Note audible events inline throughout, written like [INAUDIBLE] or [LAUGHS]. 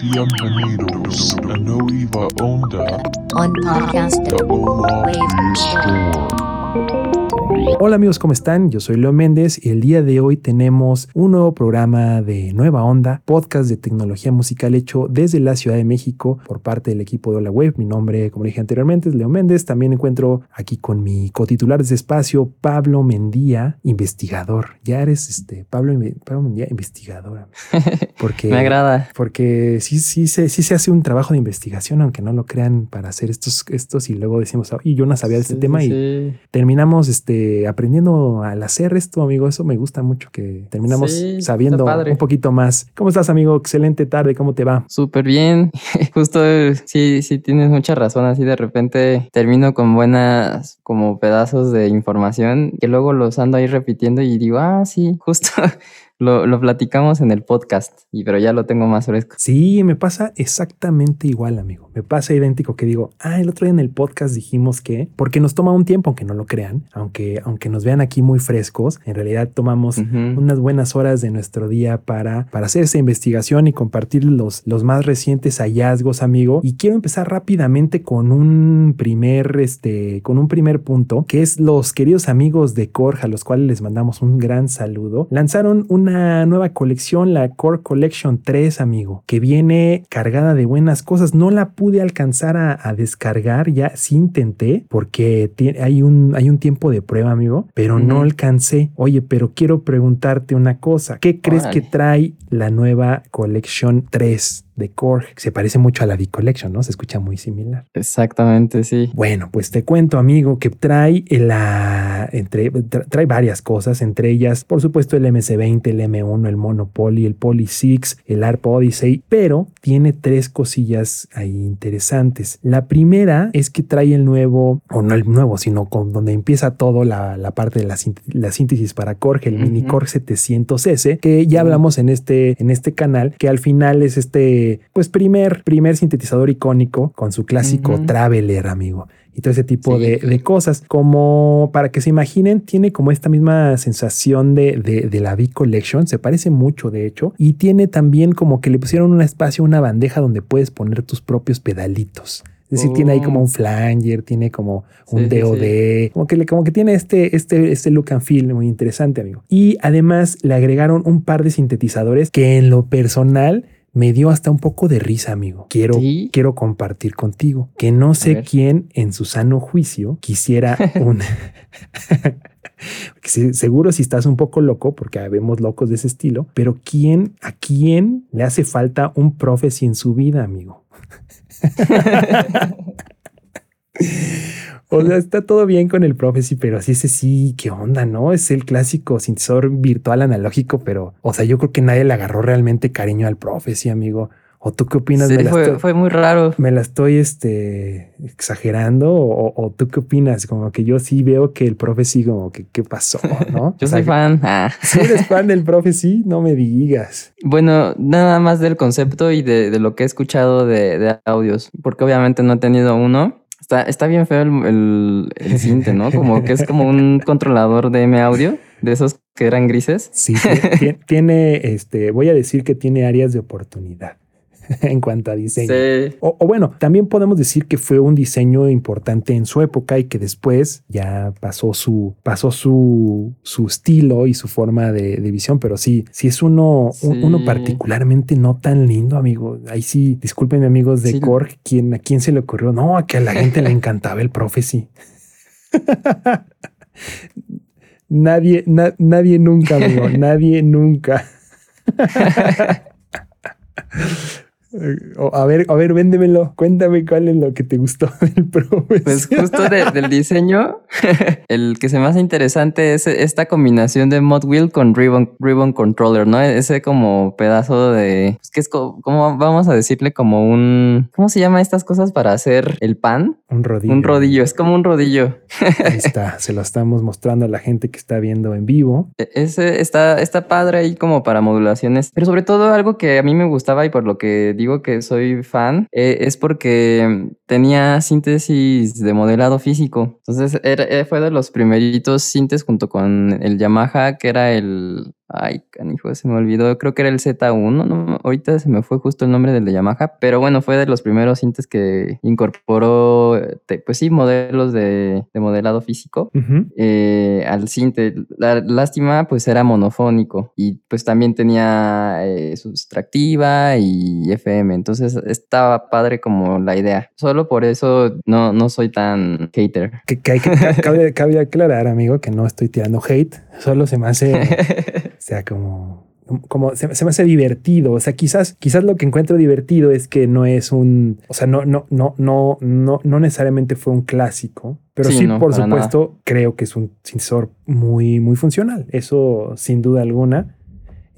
Bienvenidos a Nueva Onda, on podcast the Ola Wave Store. Hola amigos, ¿cómo están? Yo soy Leo Méndez y el día de hoy tenemos un nuevo programa de Nueva Onda, podcast de tecnología musical hecho desde la Ciudad de México por parte del equipo de Hola Web. Mi nombre, como dije anteriormente, es Leo Méndez. También encuentro aquí con mi cotitular de este espacio, Pablo Mendía, investigador. Ya eres este Pablo, Pablo Mendía, investigador. [LAUGHS] Porque, Me agrada. Porque sí, sí, se, sí se hace un trabajo de investigación, aunque no lo crean, para hacer estos, estos y luego decimos, "Ah, y yo no sabía de este Sí, tema sí, y sí. terminamos este, aprendiendo al hacer esto, amigo. Eso me gusta mucho que terminamos Sí, sabiendo un poquito más. ¿Cómo estás, amigo? Excelente tarde. ¿Cómo te va? Súper bien. [LAUGHS] Justo eh, sí, sí tienes mucha razón. Así de repente termino con buenas como pedazos de información que luego los ando ahí repitiendo y digo, ah, sí, justo [LAUGHS] lo, lo platicamos en el podcast. Y pero ya lo tengo más fresco. Sí, me pasa exactamente igual, amigo. Me pasa idéntico que digo, ah, el otro día en el podcast dijimos que, porque nos toma un tiempo, aunque no lo crean, aunque, aunque nos vean aquí muy frescos, en realidad tomamos unas buenas horas de nuestro día para, para hacer esa investigación y compartir los, los más recientes hallazgos, amigo. Y quiero empezar rápidamente con un primer, este, con un primer punto, que es los queridos amigos de Korg, a los cuales les mandamos un gran saludo. Lanzaron una nueva colección, la Core Collection 3, amigo, que viene cargada de buenas cosas. No la pude alcanzar a, a descargar, ya sí intenté, porque tie- hay un, hay un tiempo de prueba, amigo, pero no alcancé. Oye, pero quiero preguntarte una cosa. ¿Qué crees que trae la nueva Collection 3 de Korg? Se parece mucho a la V-Collection, ¿no? Se escucha muy similar. Exactamente, sí. Bueno, pues te cuento, amigo, que trae la entre tra- trae varias cosas, entre ellas, por supuesto, el MC20, el M1, el Monopoly, el Poly 6, el ARP Odyssey, pero tiene tres cosillas ahí interesantes. La primera es que trae el nuevo, o no el nuevo, sino con donde empieza todo la, la parte de la, la síntesis para Korg, el Mini. Korg 700S, que ya hablamos en este, en este canal, que al final es este, pues primer, primer sintetizador icónico con su clásico. Traveler, amigo. Y todo ese tipo Sí. de, de cosas. Como para que se imaginen, tiene como esta misma sensación de, de, de la V-Collection. Se parece mucho, de hecho. Y tiene también como que le pusieron un espacio, una bandeja donde puedes poner tus propios pedalitos. Es decir, tiene ahí como Oh. un flanger, tiene como un Sí, sí, DOD, como que le, como que tiene este, este, este look and feel muy interesante, amigo. Y además le agregaron un par de sintetizadores que en lo personal me dio hasta un poco de risa, amigo. Quiero, Sí. quiero compartir contigo que no sé quién en su sano juicio quisiera [LAUGHS] un... [LAUGHS] Seguro si estás un poco loco, porque vemos locos de ese estilo, pero ¿quién, a quién le hace falta un profesi en su vida, amigo? [LAUGHS] O sea, está todo bien con el Prophecy, pero así ese sí, qué onda, ¿no? Es el clásico sintetizador virtual analógico, pero, o sea, yo creo que nadie le agarró realmente cariño al Prophecy, amigo. ¿O tú qué opinas? Sí, fue, estoy, fue muy raro. me la estoy, este, exagerando? ¿O, o tú qué opinas? Como que yo sí veo que el Prophecy, como que, ¿qué pasó? ¿No? [LAUGHS] Yo O sea, soy fan. Ah. Eres fan del Prophecy, no me digas. Bueno, nada más del concepto y de, de lo que he escuchado de, de audios, porque obviamente no he tenido uno. Está, está bien feo el, el, el [LAUGHS] cinte, ¿no? Como que es como un controlador de M audio, de esos que eran grises. Sí, ti- ti- tiene, este, voy a decir que tiene áreas de oportunidad [LAUGHS] en cuanto a diseño. Sí. O, o bueno, también podemos decir que fue un diseño importante en su época y que después ya pasó su, pasó su, su estilo y su forma de, de visión, pero sí, sí es uno, un- uno particularmente no tan lindo, amigo. Ahí sí, discúlpenme amigos de Sí. Korg, ¿quién, ¿a quién se le ocurrió? No, a que a la gente le [LAUGHS] encantaba el Prophecy. [LAUGHS] nadie, na- nadie nunca, amigo, nadie nunca. O, a ver, a ver, véndemelo. Cuéntame cuál es lo que te gustó [LAUGHS] del Prophecy. Pues justo de- del diseño, [LAUGHS] el que se me hace interesante es esta combinación de Mod Wheel con Ribbon, Ribbon Controller, ¿no? Ese como pedazo de... Es que es co- como, vamos a decirle como un... ¿Cómo se llama estas cosas para hacer el pan? un rodillo. Un rodillo, es como un rodillo. Ahí está, [LAUGHS] se lo estamos mostrando a la gente que está viendo en vivo. E- Ese está, está padre ahí como para modulaciones, pero sobre todo algo que a mí me gustaba y por lo que digo que soy fan eh, es porque tenía síntesis de modelado físico. Entonces era- eh, fue de los primeritos sintes junto con el Yamaha que era el Ay, canijo, se me olvidó. Creo que era el Z1. No, ahorita se me fue justo el nombre del de Yamaha. Pero bueno, fue de los primeros cintas que incorporó, te- pues sí, modelos de, de modelado físico eh, al cinte. La lástima, pues era monofónico y pues también tenía eh, sustractiva y FM. Entonces estaba padre como la idea. Solo por eso no, no soy tan hater. Que, que hay que ca- cabe, cabe aclarar, amigo, que no estoy tirando hate, solo se me hace, [LAUGHS] sea, como, como se, se me hace divertido. O sea, quizás, quizás lo que encuentro divertido es que no es un, o sea, no, no, no, no, no, no necesariamente fue un clásico, pero sí, Sí, no, por nada. supuesto, creo que es un sensor muy, muy funcional. Eso sin duda alguna.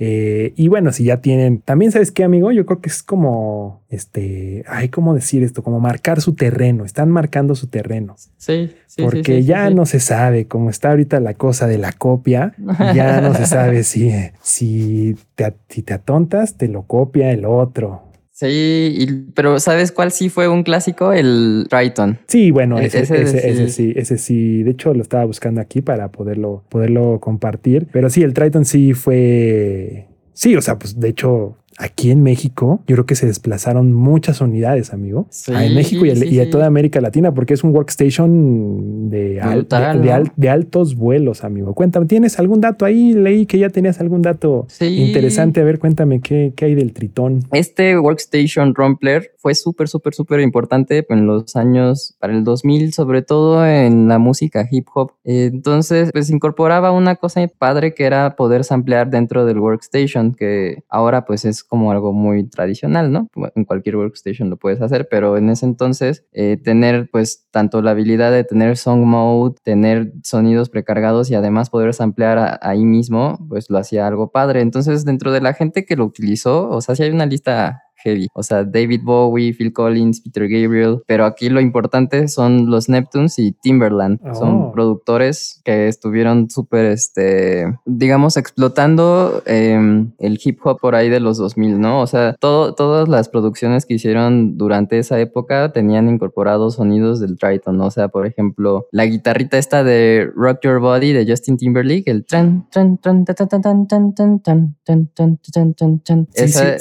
Eh, y bueno, si ya tienen, también sabes qué, amigo, yo creo que es como, este, ay, ¿cómo decir esto? Como marcar su terreno, están marcando su terreno Sí, sí. porque sí, sí, ya sí, no se sabe cómo está ahorita la cosa de la copia, ya no se sabe [LAUGHS] si, si, te, si te atontas, te lo copia el otro. Sí, y- pero ¿sabes cuál sí fue un clásico? El Triton. Sí, bueno, E- ese, ese ese, sí. ese sí, ese sí. De hecho, lo estaba buscando aquí para poderlo, poderlo compartir. Pero sí, el Triton sí fue. Sí, o sea, pues de hecho, aquí en México, yo creo que se desplazaron muchas unidades, amigo. Sí, en México y, el- sí, y a sí. toda América Latina, porque es un workstation de, al- de, de de altos vuelos, amigo. Cuéntame, ¿tienes algún dato ahí? Leí que ya tenías algún dato interesante. A ver, cuéntame qué, qué hay del Tritón. Este Workstation Rumpler fue súper, súper, súper importante en los años, para el 2000, sobre todo en la música hip hop. Entonces, pues incorporaba una cosa padre que era poder samplear dentro del Workstation, que ahora pues es como algo muy tradicional, ¿no? En cualquier Workstation lo puedes hacer, pero en ese entonces eh, tener pues tanto la habilidad de tener song mode, tener sonidos precargados y además poder samplear a- ahí mismo, pues lo hacía algo padre. Entonces, dentro de la gente que lo utilizó, o sea, sí hay una lista heavy. O sea, David Bowie, Phil Collins, Peter Gabriel. Pero aquí lo importante son los Neptunes y Timberland. Oh. Son productores que estuvieron súper, este, digamos, explotando em, el hip hop por ahí de los 2000, ¿no? O sea, todo, todas las producciones que hicieron durante esa época tenían incorporados sonidos del Triton. ¿no? O sea, por ejemplo, la guitarrita esta de Rock Your Body de Justin Timberlake, el tran, tran, tran, tan, tan, tan, tan, tan, tan, tan, tan, tan, tan, tan. Sí, Esa-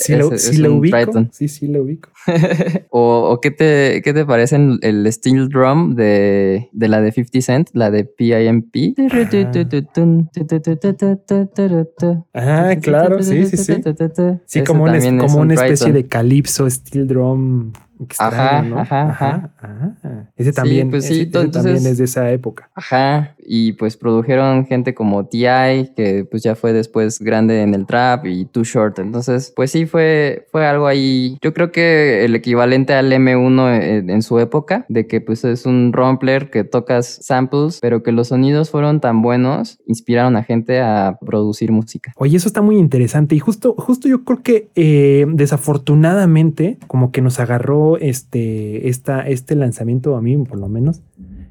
sí, sí, lo, sí un ubico. [LAUGHS] O, o qué te, qué te parece el, el steel drum de, de la de 50 Cent, la de PIMP? Ah, claro, sí, sí, sí. Sí, como, es como un una especie de calipso steel drum extraño, Ajá, ¿no? ajá, ajá. ajá. Ese también, pues sí, ese- ese entonces- también es de esa época. Ajá, y pues produjeron gente como T.I., que pues ya fue después grande en el trap, y Too Short. Entonces, pues sí, fue, fue algo ahí. Yo creo que el equivalente al M1 en, en su época, de que pues es un rumpler que tocas samples, pero que los sonidos fueron tan buenos, inspiraron a gente a producir música. Oye, eso está muy interesante y justo, justo yo creo que eh, desafortunadamente como que nos agarró este, esta, este lanzamiento a mí por lo menos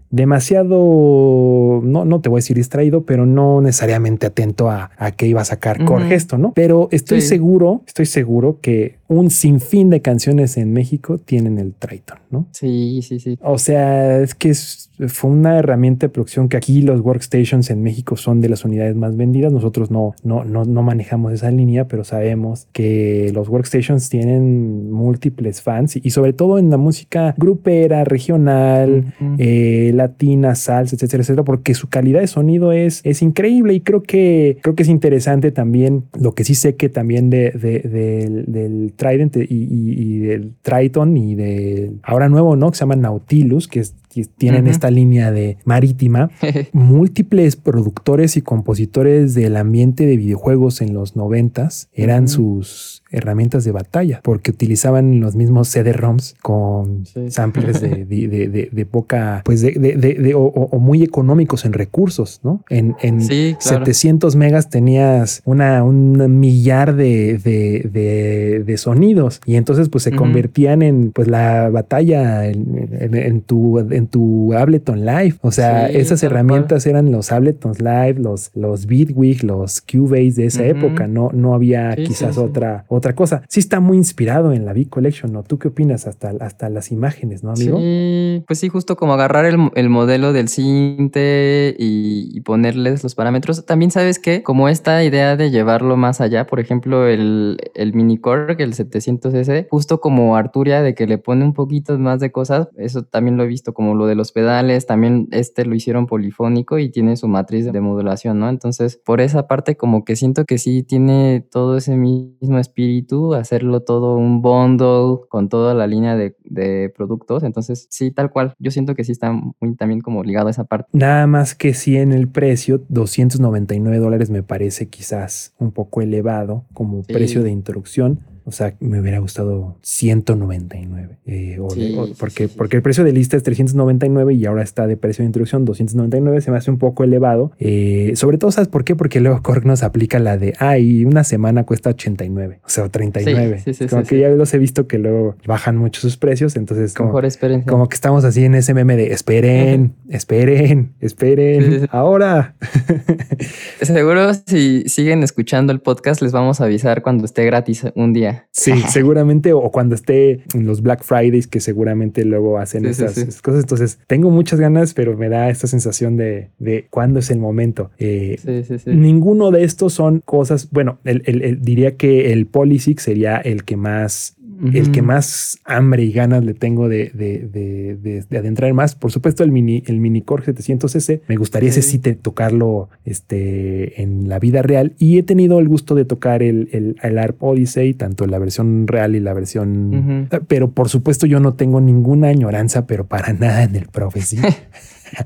demasiado, no, no te voy a decir distraído, pero no necesariamente atento a, a qué iba a sacar Ujú. Corgesto, ¿no? Pero estoy Sí. seguro, estoy seguro que un sinfín de canciones en México tienen el Triton, ¿no? Sí, sí, sí. O sea, es que es- fue una herramienta de producción que aquí los workstations en México son de las unidades más vendidas. Nosotros no, no, no, no manejamos esa línea, pero sabemos que los workstations tienen múltiples fans y, y sobre todo en la música grupera, regional, eh, latina, salsa, etcétera, etcétera, porque su calidad de sonido es, es increíble y creo que, creo que es interesante también lo que sí sé que también de, de- del, del Trident y, y- y del Triton y del ahora nuevo, ¿no? Que se llama Nautilus, que, es- que tienen esta línea de marítima. [LAUGHS] Múltiples productores y compositores del ambiente de videojuegos en los noventas eran sus herramientas de batalla porque utilizaban los mismos CD-ROMs con Sí. samplers de, [LAUGHS] de, de- de- de poca, pues de, de- de- de- o, o- muy económicos en recursos, ¿no? En, en Sí, claro. 700 megas tenías una, un millar de, de- de- de sonidos y entonces pues se convertían en pues la batalla en, en- en tu, en tu Ableton Live. O sea, Sí, esas herramientas eran los Abletons Live, los, los Bitwig, los Cubase de esa época. No, no había quizás otra, otra cosa. Sí está muy inspirado en la Big Collection, ¿no? ¿Tú qué opinas? Hasta, hasta las imágenes, ¿no, amigo? Sí, pues sí, justo como agarrar el, el modelo del cinte y, ponerles los parámetros. También sabes que como esta idea de llevarlo más allá, por ejemplo, el, el mini Korg, el 700S, justo como Arturia de que le pone un poquito más de cosas, eso también lo he visto como lo de los pedales, también este lo hicieron polifónico y tiene su matriz de modulación, ¿no? Entonces, por esa parte como que siento que sí tiene todo ese mismo espíritu, hacerlo todo un bundle con toda la línea de, de productos, entonces sí, tal cual, yo siento que sí está muy también como ligado a esa parte. Nada más que sí en el precio, 299 dólares me parece quizás un poco elevado como Sí. precio de introducción. O sea, me hubiera gustado 199. eh, o Sí, o- porque, sí, porque el precio de lista es 399 y ahora está de precio de introducción 299. Se me hace un poco elevado. Eh, sobre todo, ¿sabes por qué? Porque luego Korg nos aplica la de, ay, una semana cuesta 89, o sea, o 39. Sí, sí, sí, como que ya los he visto que luego bajan mucho sus precios. Entonces, como, Mejor experiencia. como que estamos así en ese meme de esperen, [LAUGHS] esperen, esperen, ahora. [LAUGHS] Seguro si siguen escuchando el podcast les vamos a avisar cuando esté gratis un día. Sí, seguramente, o cuando esté en los Black Fridays, que seguramente luego hacen Sí, sí, esas cosas. Entonces, tengo muchas ganas, pero me da esta sensación de, de cuándo es el momento. Eh, Sí, sí, sí. Ninguno de estos son cosas, bueno, el- el- el- diría que el Polysix sería el que más el que más hambre y ganas le tengo de, de, de- de- de adentrar más. Por supuesto, el mini, el mini Core 700S. Me gustaría ese Sí. te- tocarlo este, en la vida real. Y he tenido el gusto de tocar el, el, el ARP Odyssey, tanto la versión real y la versión. Pero por supuesto, yo no tengo ninguna añoranza, pero para nada en el Prophecy. [LAUGHS]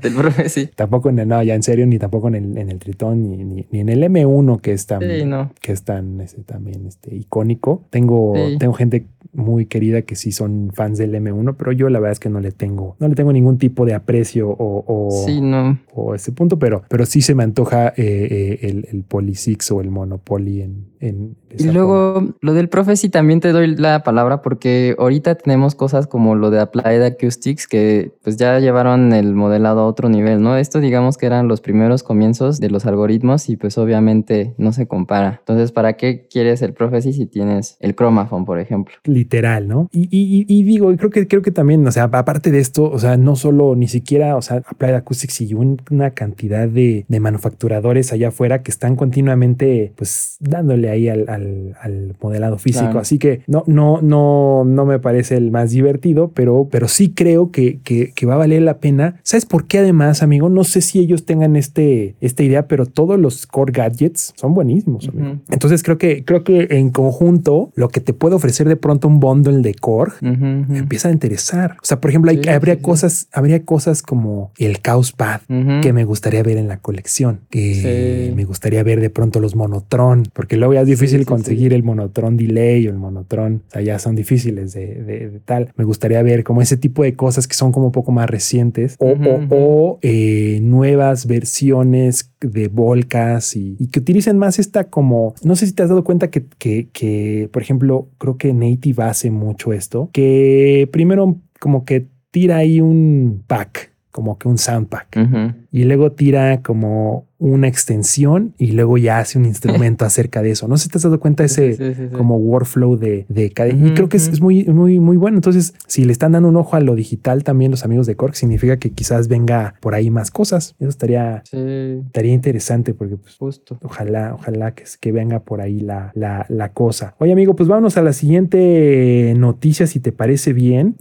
Del profe, sí. tampoco en el, no, ya en serio, ni tampoco en el, en el Tritón, ni, ni, ni en el M1 que es tan, Sí, no. que es tan este, también este, icónico. Tengo, Sí. tengo gente muy querida que sí son fans del M1, pero yo la verdad es que no le tengo, no le tengo ningún tipo de aprecio o, o, Sí, no. o ese punto, pero, pero sí se me antoja eh, eh, el, el Polysix o el Monopoly en, en Y forma. luego lo del profe sí también te doy la palabra porque ahorita tenemos cosas como lo de Applied Acoustics que pues ya llevaron el modelado a otro nivel, ¿no? Esto digamos que eran los primeros comienzos de los algoritmos y pues obviamente no se compara. Entonces, ¿para qué quieres el Prophecy si tienes el Chromaphone, por ejemplo? literal, ¿no? Y, y- y- y digo, creo que creo que también, o sea, aparte de esto, o sea, no solo ni siquiera, o sea, Applied Acoustics y un- una cantidad de, de manufacturadores allá afuera que están continuamente, pues, dándole ahí al, al- al modelado físico. Claro. Así que no, no, no, no me parece el más divertido, pero, pero sí creo que, que, que va a valer la pena. ¿Sabes por qué además, amigo? No sé si ellos tengan este, esta idea, pero todos los core gadgets son buenísimos, amigo. Ujú. Entonces creo que, creo que en conjunto, lo que te puede ofrecer de pronto un bundle de core Ujú, ujú. me empieza a interesar. O sea, por ejemplo, hay- Sí, habría sí, sí. cosas, habría cosas como el Chaos Pad que me gustaría ver en la colección, que Sí. me gustaría ver de pronto los monotron, porque luego ya es difícil sí, conseguir el monotron delay o el monotron, o sea, ya son difíciles de, de- de tal. Me gustaría ver como ese tipo de cosas que son como un poco más recientes o, Ujú, o- ujú. o, eh, nuevas versiones de Volcas y, y que utilicen más esta como, no sé si te has dado cuenta que, que, que, por ejemplo, creo que Native hace mucho esto, que primero como que tira ahí un pack, como que un sound pack Ujú. Y luego tira como una extensión y luego ya hace un instrumento [LAUGHS] acerca de eso. No sé si te has dado cuenta ese Sí, sí, sí, sí. como workflow de, de cada... Y creo que es, es muy, muy, muy bueno. Entonces, si le están dando un ojo a lo digital también los amigos de Cork, significa que quizás venga por ahí más cosas. Eso estaría, estaría interesante porque pues, justo. Ojalá, ojalá que, que venga por ahí la, la, la cosa. Oye, amigo, pues vámonos a la siguiente noticia, si te parece bien.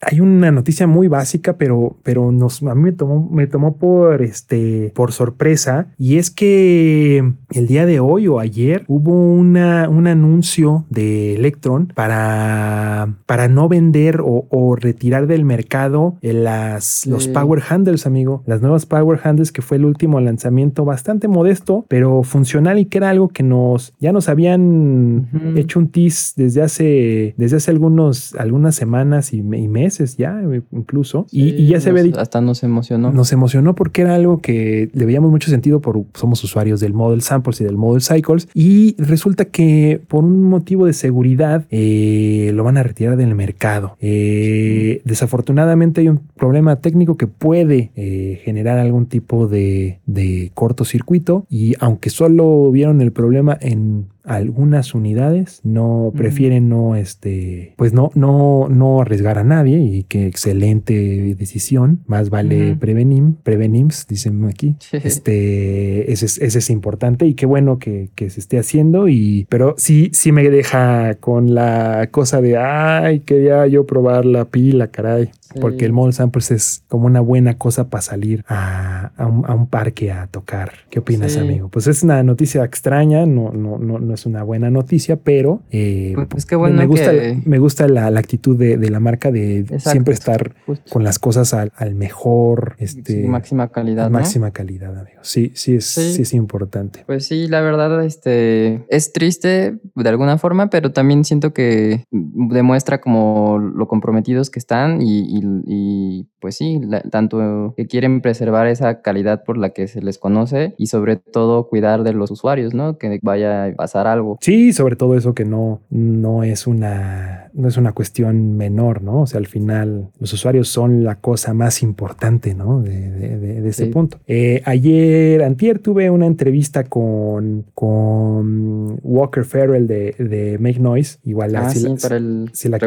Hay una noticia muy básica, pero, pero nos, a mí me tomó, me tomó por, este, por sorpresa. Y es que el día de hoy o ayer hubo una, un anuncio de Electron para, para no vender o, o retirar del mercado las, los. Power Handles, amigo. Las nuevas Power Handles, que fue el último lanzamiento bastante modesto, pero funcional y que era algo que nos ya nos habían hecho un tease desde hace, desde hace algunos, algunas semanas y, me- y meses ya, eh, incluso. y, Sí, y ya se ve Hasta nos emocionó. nos emocionó porque era algo que le veíamos mucho sentido por, somos usuarios del Model Samples y del Model Cycles, y resulta que por un motivo de seguridad eh, lo van a retirar del mercado. Eh, desafortunadamente hay un problema técnico que puede eh, generar algún tipo de, de cortocircuito y aunque solo vieron el problema en algunas unidades no prefieren no este pues no no no arriesgar a nadie y qué excelente decisión. Más vale prevenim prevenims dicen aquí. Este ese es, ese es importante y qué bueno que, que, se esté haciendo y pero sí sí me deja con la cosa de ay quería yo probar la pila caray porque el Model Samples es como una buena cosa para salir a, a, un, a, un, parque a tocar. ¿Qué opinas, sí. amigo? Pues es una noticia extraña, no, no, no, no es una buena noticia, pero eh, pues, pues qué bueno me gusta, que... me gusta la, la actitud de, de, la marca de Exacto. siempre estar Justo. con las cosas al, al mejor, este, sí, máxima calidad. ¿no? Máxima calidad, amigo. Sí, sí es, sí. sí es importante. Pues sí, la verdad, este es triste de alguna forma, pero también siento que demuestra como lo comprometidos que están y, y y, pues sí, la, tanto que quieren preservar esa calidad por la que se les conoce y sobre todo cuidar de los usuarios, ¿no? Que vaya a pasar algo. Sí, sobre todo eso que no, no es una, no es una cuestión menor, ¿no? O sea, al final los usuarios son la cosa más importante, ¿no? De, de, de, de ese sí. punto. Eh, ayer, antier, tuve una entrevista con, con Walker Farrell de, de Make Noise. Igual, ah, si, sí, la, para el, si, la,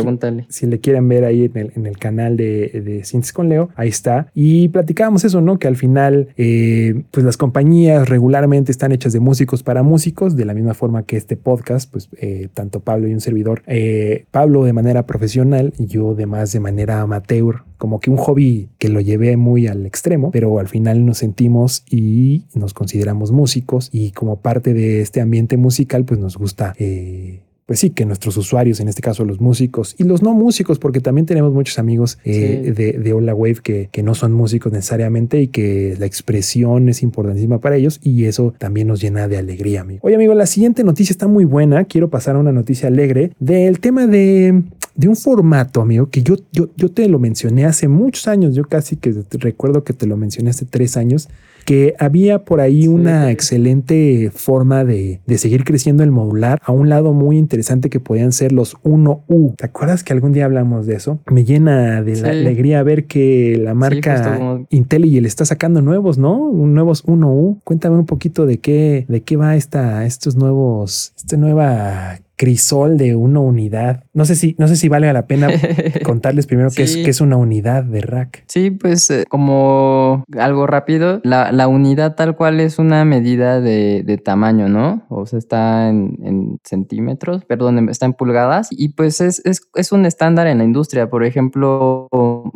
si le quieren ver ahí en el, en el canal de, de Cintes con Leo, ahí está. Y platicábamos eso, ¿no? Que al final, eh, pues las compañías regularmente están hechas de músicos para músicos, de la misma forma que este podcast, pues eh, tanto Pablo y un servidor, eh, De manera profesional yo de más de manera amateur, como que un hobby que lo llevé muy al extremo, pero al final nos sentimos y nos consideramos músicos y como parte de este ambiente musical, pues nos gusta eh, pues sí, que nuestros usuarios, en este caso los músicos y los no músicos, porque también tenemos muchos amigos eh, sí. de, de Hola Wave que, que, no son músicos necesariamente y que la expresión es importantísima para ellos y eso también nos llena de alegría, amigo. Oye, amigo, la siguiente noticia está muy buena. Quiero pasar a una noticia alegre del tema de, de un formato, amigo, que yo, yo, yo te lo mencioné hace muchos años. Yo casi que recuerdo que te lo mencioné hace tres años que había por ahí una excelente forma de, de, seguir creciendo el modular a un lado muy interesante que podían ser los 1U. ¿Te acuerdas que algún día hablamos de eso? Me llena de la sí. alegría ver que la marca sí, como... IntelliJ está sacando nuevos, ¿no? Nuevos 1U. Cuéntame un poquito de qué, de qué va esta, estos nuevos, esta nueva crisol de una unidad. No sé si, no sé si vale la pena [LAUGHS] contarles primero sí. qué, es, qué es una unidad de rack. Sí, pues eh, como algo rápido, la, la, unidad tal cual es una medida de, de tamaño, ¿no? O sea, está en, en, centímetros, perdón, está en pulgadas y pues es, es, es un estándar en la industria. Por ejemplo,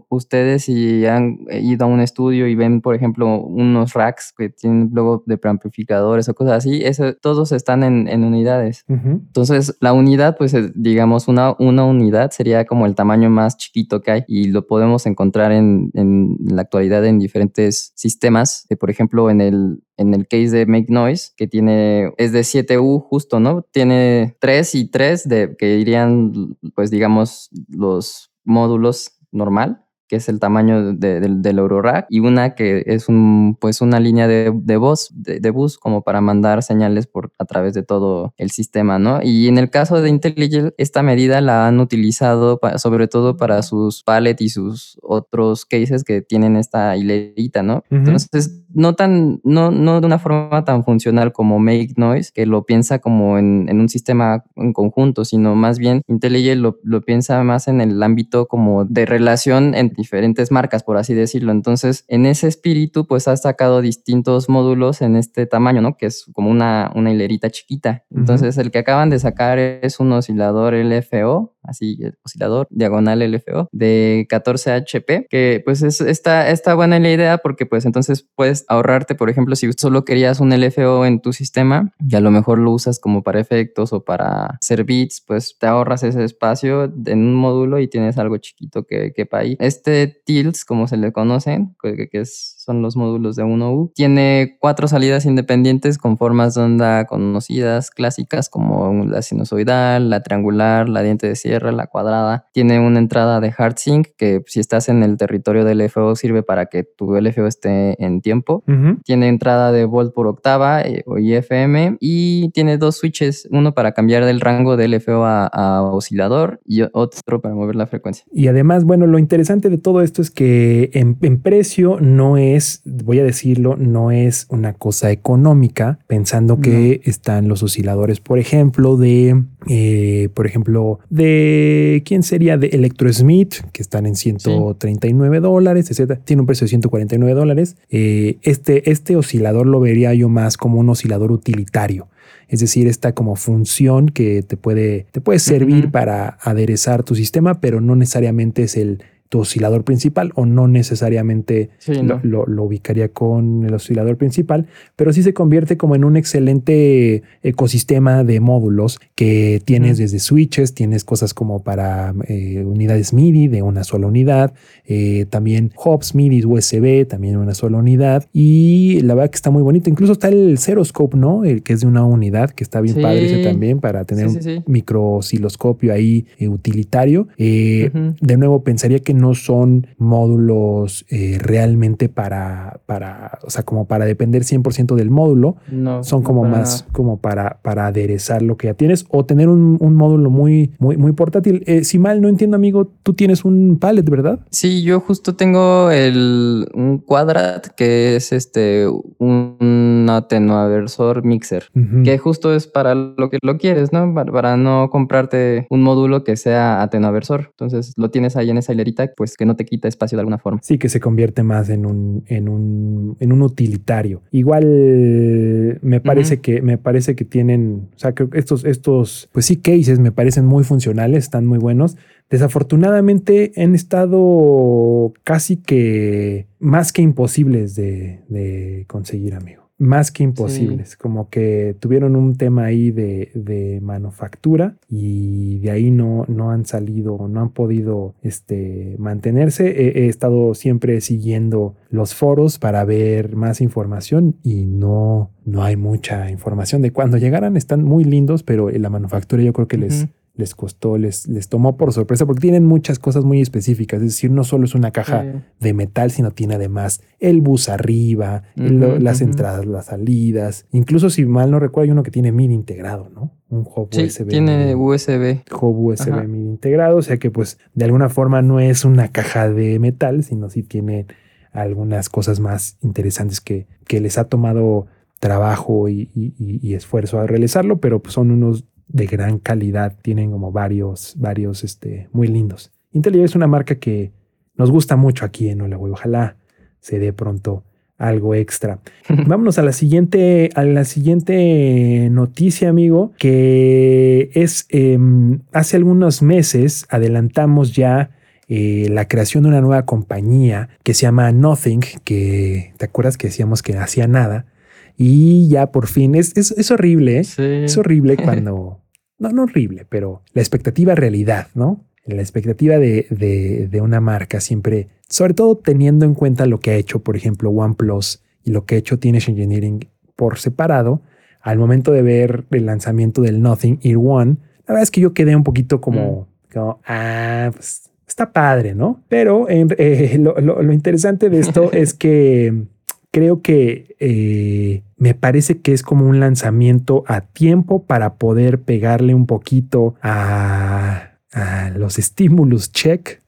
ustedes si han ido a un estudio y ven, por ejemplo, unos racks que tienen luego de preamplificadores o cosas así, eso, todos están en, en unidades. Uh -huh. Entonces, la unidad, pues digamos, una, una unidad sería como el tamaño más chiquito que hay y lo podemos encontrar en, en la actualidad en diferentes sistemas. Eh, por ejemplo, en el, en el case de Make Noise, que tiene, es de 7U justo, ¿no? Tiene 3 y 3 de, que irían, pues digamos, los módulos normal que es el tamaño de, de, del Eurorack, y una que es un, pues una línea de, de voz, de, bus, como para mandar señales por, a través de todo el sistema, ¿no? Y en el caso de IntelliJ, esta medida la han utilizado sobre todo para sus pallet y sus otros cases que tienen esta hilerita, ¿no? Uh -huh. Entonces, no tan, no, no de una forma tan funcional como Make Noise, que lo piensa como en, en un sistema en conjunto, sino más bien IntelliJ lo, lo piensa más en el ámbito como de relación entre diferentes marcas, por así decirlo. Entonces, en ese espíritu, pues ha sacado distintos módulos en este tamaño, ¿no? Que es como una, una hilerita chiquita. Entonces, uh -huh. el que acaban de sacar es un oscilador LFO, así, el oscilador diagonal LFO de 14 HP, que pues es, está, está buena la idea porque pues entonces puedes ahorrarte, por ejemplo, si solo querías un LFO en tu sistema y a lo mejor lo usas como para efectos o para hacer beats, pues te ahorras ese espacio en un módulo y tienes algo chiquito que quepa ahí. Este este TILS, como se le conocen, que, que es son los módulos de 1U. Tiene cuatro salidas independientes con formas de onda conocidas, clásicas, como la sinusoidal, la triangular, la diente de sierra, la cuadrada. Tiene una entrada de hard sync que si estás en el territorio del LFO sirve para que tu LFO esté en tiempo. Tiene entrada de volt por octava eh, o IFM y tiene dos switches, uno para cambiar del rango de LFO a, a oscilador y otro para mover la frecuencia. Y además, bueno, lo interesante de todo esto es que en, en precio no es, voy a decirlo, no es una cosa económica, pensando que están los osciladores, por ejemplo, de, eh, por ejemplo, de, ¿quién sería? De Electrosmith, que están en 139 dólares, etcétera. Tiene un precio de 149 dólares. Eh, este, este oscilador lo vería yo más como un oscilador utilitario. Es decir, esta como función que te puede, te puede servir para aderezar tu sistema, pero no necesariamente es el tu oscilador principal o no necesariamente Sí, lo, no. lo- lo ubicaría con el oscilador principal, pero sí se convierte como en un excelente ecosistema de módulos que tienes desde switches, tienes cosas como para eh, unidades MIDI de una sola unidad, eh, también hubs MIDI USB, también una sola unidad y la verdad que está muy bonito. Incluso está el Seroscope, ¿no? El que es de una unidad, que está bien Sí. padre ese también para tener Sí, un micro osciloscopio ahí eh, utilitario. De nuevo, pensaría que no son módulos eh, realmente para, para, o sea, como para depender 100% del módulo. No, Son como más nada. como para, para aderezar lo que ya tienes o tener un, un módulo muy, muy, muy portátil. Eh, si mal no entiendo, amigo, tú tienes un pallet, ¿verdad? Sí, yo justo tengo el un Quadrat que es este un atenuaversor mixer. Que justo es para lo que lo quieres, ¿no? Para, para no comprarte un módulo que sea atenuaversor. Entonces lo tienes ahí en esa hilerita, pues que no te quita espacio de alguna forma. Sí, que se convierte más en un, en un, en un utilitario. Igual me parece que me parece que tienen, o sea, creo que estos, estos, pues sí, cases me parecen muy funcionales, están muy buenos. Desafortunadamente han estado casi que más que imposibles de, de conseguir, amigo. Más que imposibles, como que tuvieron un tema ahí de, de manufactura y de ahí no, no han salido, no han podido este, mantenerse. He, he estado siempre siguiendo los foros para ver más información y no, no hay mucha información de cuando llegaran. Están muy lindos, pero la manufactura yo creo que les. Les costó, les, les tomó por sorpresa porque tienen muchas cosas muy específicas. Es decir, no solo es una caja Sí. de metal, sino tiene además el bus arriba, el- las entradas, las salidas. Incluso si mal no recuerdo, hay uno que tiene MIDI integrado, ¿no? Un hub Sí, USB. tiene MIDI, USB. hub USB Ajá. MIDI integrado, o sea que pues de alguna forma no es una caja de metal, sino sí tiene algunas cosas más interesantes que, que les ha tomado trabajo y, y- y- y esfuerzo a realizarlo, pero pues son unos de gran calidad, tienen como varios, varios, este, muy lindos. Intellivision es una marca que nos gusta mucho aquí en Hola Güey. Ojalá se dé pronto algo extra. [LAUGHS] Vámonos a la siguiente, a la siguiente noticia, amigo, que es em, hace algunos meses adelantamos ya eh, la creación de una nueva compañía que se llama Nothing, que te acuerdas que decíamos que hacía nada. Y ya por fin es, es, es horrible, ¿eh? Sí. Es horrible [LAUGHS] cuando, no, no horrible, pero la expectativa realidad, ¿no? La expectativa de, de, de una marca siempre, sobre todo teniendo en cuenta lo que ha hecho, por ejemplo, OnePlus y lo que ha hecho Teenage Engineering por separado, al momento de ver el lanzamiento del Nothing Ear One, la verdad es que yo quedé un poquito como, como ah, pues está padre, ¿no? Pero en- eh, lo, lo- lo interesante de esto [LAUGHS] es que creo que eh, me parece que es como un lanzamiento a tiempo para poder pegarle un poquito a, a los estímulos check,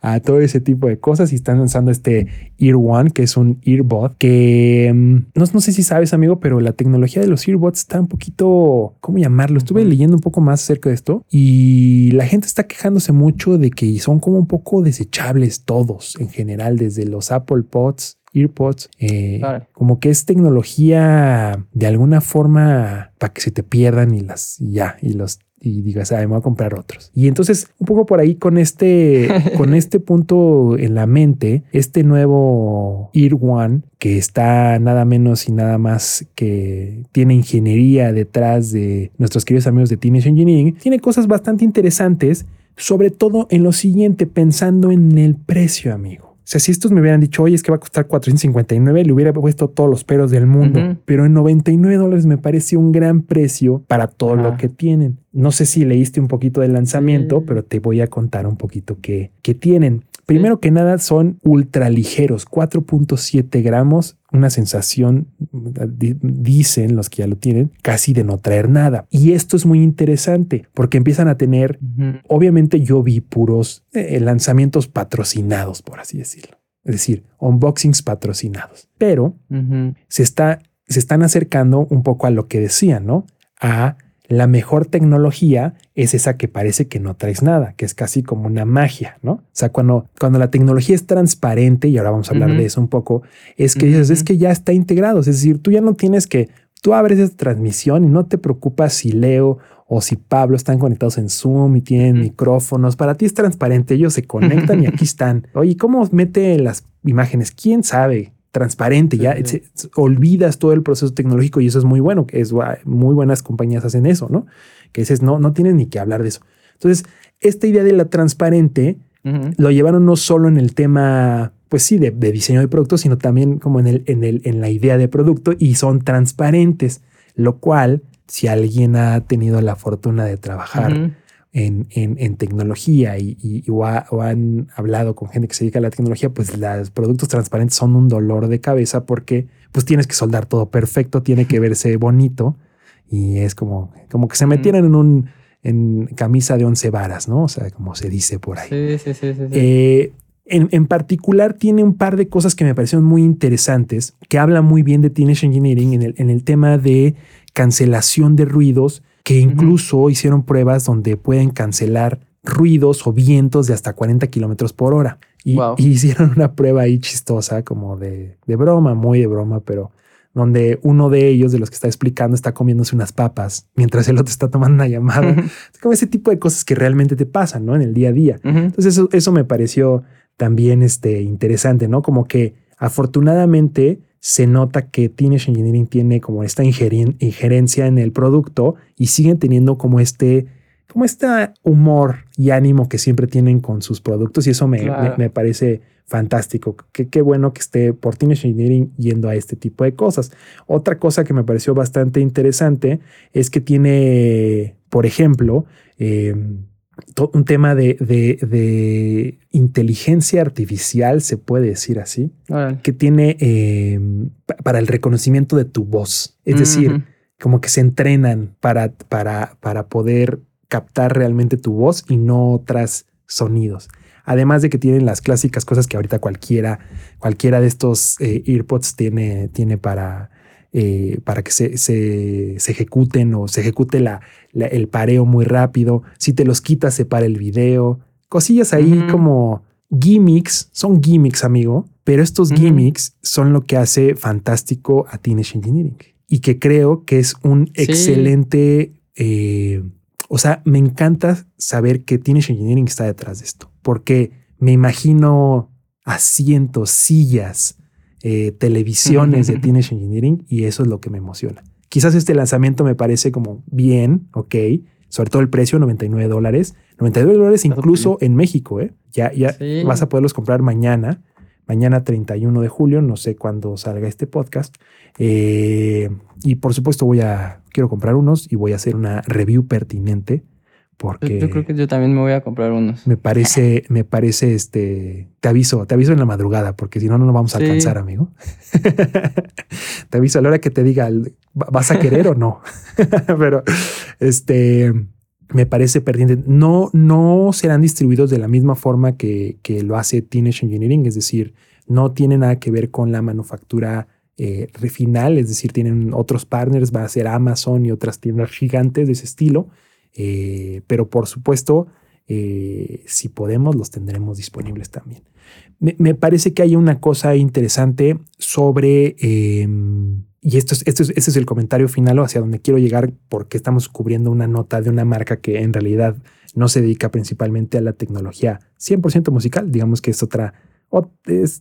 a todo ese tipo de cosas y están lanzando este Ear One, que es un earbud, que mm, no, no sé si sabes, amigo, pero la tecnología de los earbuds está un poquito, ¿cómo llamarlo? Estuve leyendo un poco más acerca de esto y la gente está quejándose mucho de que son como un poco desechables todos en general, desde los Apple Pods. EarPods, eh, como que es tecnología de alguna forma para que se te pierdan y las y ya y los y digas, ah, me voy a comprar otros. Y entonces, un poco por ahí con este, [LAUGHS] con este punto en la mente, este nuevo Ear One, que está nada menos y nada más que tiene ingeniería detrás de nuestros queridos amigos de Teenage Engineering, tiene cosas bastante interesantes sobre todo en lo siguiente, pensando en el precio, amigo. O sea, si estos me hubieran dicho, oye, es que va a costar 459, le hubiera puesto todos los peros del mundo. Pero en 99 dólares me parece un gran precio para todo lo que tienen. No sé si leíste un poquito del lanzamiento, Sí. pero te voy a contar un poquito qué, qué tienen. Primero que nada, son ultra ligeros, 4.7 gramos, una sensación, di- dicen los que ya lo tienen, casi de no traer nada. Y esto es muy interesante porque empiezan a tener obviamente yo vi puros eh, lanzamientos patrocinados, por así decirlo. Es decir, unboxings patrocinados. Pero se, está, se están acercando un poco a lo que decían, ¿no? A la mejor tecnología es esa que parece que no traes nada, que es casi como una magia, ¿no? O sea, cuando, cuando la tecnología es transparente, y ahora vamos a hablar de eso un poco, es que dices, es que ya está integrado, es decir, tú ya no tienes que, tú abres esta transmisión y no te preocupas si Leo o si Pablo están conectados en Zoom y tienen micrófonos, para ti es transparente, ellos se [LAUGHS] conectan y aquí están. Oye, ¿cómo mete las imágenes? ¿Quién sabe? Transparente, ya se- olvidas todo el proceso tecnológico y eso es muy bueno, que es muy buenas compañías hacen eso, ¿no? Que dices, no, no tienes ni que hablar de eso. Entonces, esta idea de la transparente lo llevaron no solo en el tema, pues sí, de, de diseño de producto, sino también como en, el, en, el, en la idea de producto y son transparentes, lo cual, si alguien ha tenido la fortuna de trabajar. En, en- en tecnología y, y- o, ha- o han hablado con gente que se dedica a la tecnología, pues los productos transparentes son un dolor de cabeza porque pues tienes que soldar todo perfecto, tiene que [LAUGHS] verse bonito y es como, como que se metieran en un en camisa de once varas, ¿no? O sea, como se dice por ahí. Sí, sí, sí, sí. sí. Eh, en, en particular tiene un par de cosas que me parecieron muy interesantes, que habla muy bien de Teenage Engineering en el, en el tema de cancelación de ruidos, que incluso hicieron pruebas donde pueden cancelar ruidos o vientos de hasta 40 kilómetros por hora. Y, Wow. y [LAUGHS] hicieron una prueba ahí chistosa, como de, de broma, muy de broma, pero donde uno de ellos, de los que está explicando, está comiéndose unas papas mientras el otro está tomando una llamada. Es como ese tipo de cosas que realmente te pasan, ¿no? En el día a día. Entonces eso, eso me pareció también este, interesante, ¿no? Como que afortunadamente se nota que Teenage Engineering tiene como esta injerencia en el producto y siguen teniendo como este, como este humor y ánimo que siempre tienen con sus productos y eso me, Claro. me- me parece fantástico. Qué, qué bueno que esté por Teenage Engineering yendo a este tipo de cosas. Otra cosa que me pareció bastante interesante es que tiene, por ejemplo, eh, to- un tema de, de- de inteligencia artificial, se puede decir así, que tiene eh, pa- para el reconocimiento de tu voz. Es decir, como que se entrenan para, para, para poder captar realmente tu voz y no otras sonidos. Además de que tienen las clásicas cosas que ahorita cualquiera, cualquiera de estos eh, earpods tiene, tiene para, eh, para que se, se, se ejecuten o se ejecute la, la- el pareo muy rápido. Si te los quitas, se para el video. Cosillas ahí como gimmicks, son gimmicks, amigo, pero estos gimmicks son lo que hace fantástico a Teenage Engineering y que creo que es un Sí. excelente. eh, o sea, me encanta saber que Teenage Engineering está detrás de esto, porque me imagino asientos, sillas, eh, televisiones de Teenage Engineering y eso es lo que me emociona. Quizás este lanzamiento me parece como bien, ok, sobre todo el precio, 99 dólares. 99 dólares incluso en México, ¿eh? Ya, ya Sí. vas a poderlos comprar mañana, mañana 31 de julio, no sé cuándo salga este podcast. Eh, y por supuesto voy a, quiero comprar unos y voy a hacer una review pertinente porque yo creo que yo también me voy a comprar unos. me parece, [LAUGHS] me parece este, te aviso, te aviso en la madrugada porque si no, no nos vamos a Sí. alcanzar, amigo. [LAUGHS] te aviso a la hora que te diga, ¿va- ¿vas a querer o no? [LAUGHS] Pero este, me parece pertinente. No, no serán distribuidos de la misma forma que, que lo hace Teenage Engineering, es decir, no tiene nada que ver con la manufactura eh, final, es decir, tienen otros partners, va a ser Amazon y otras tiendas gigantes de ese estilo, eh, pero por supuesto, eh, si podemos, los tendremos disponibles también. Me, parece que hay una cosa interesante sobre, eh, y esto es, esto es, este es el comentario final o hacia donde quiero llegar, porque estamos cubriendo una nota de una marca que en realidad no se dedica principalmente a la tecnología 100% musical, digamos que es otra,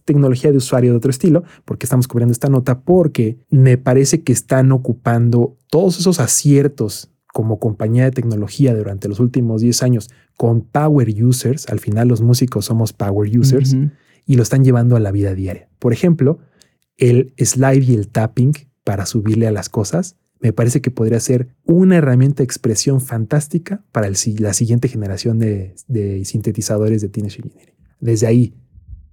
tecnología de usuario de otro estilo, porque estamos cubriendo esta nota, porque me parece que están ocupando todos esos aciertos como compañía de tecnología durante los últimos 10 años con power users, al final los músicos somos power users, y lo están llevando a la vida diaria. Por ejemplo, el slide y el tapping para subirle a las cosas, me parece que podría ser una herramienta de expresión fantástica para el la siguiente generación de, de sintetizadores de Teenage Engineering. Desde ahí,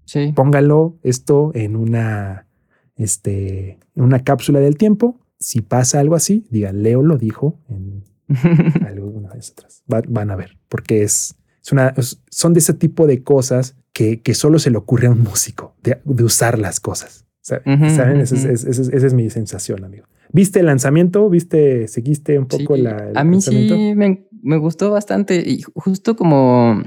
Sí. póngalo esto en una, este, en una cápsula del tiempo. Si pasa algo así, digan, Leo lo dijo en [LAUGHS] alguna vez atrás. Va- van a ver, porque es, es una, son de ese tipo de cosas que, que solo se le ocurre a un músico, de, de usar las cosas. ¿Saben? Esa es, ujú. es- esa es- esa es mi sensación, amigo. ¿Viste el lanzamiento? ¿Viste, seguiste un poco Sí, la, el a mí sí me, me gustó bastante y justo como,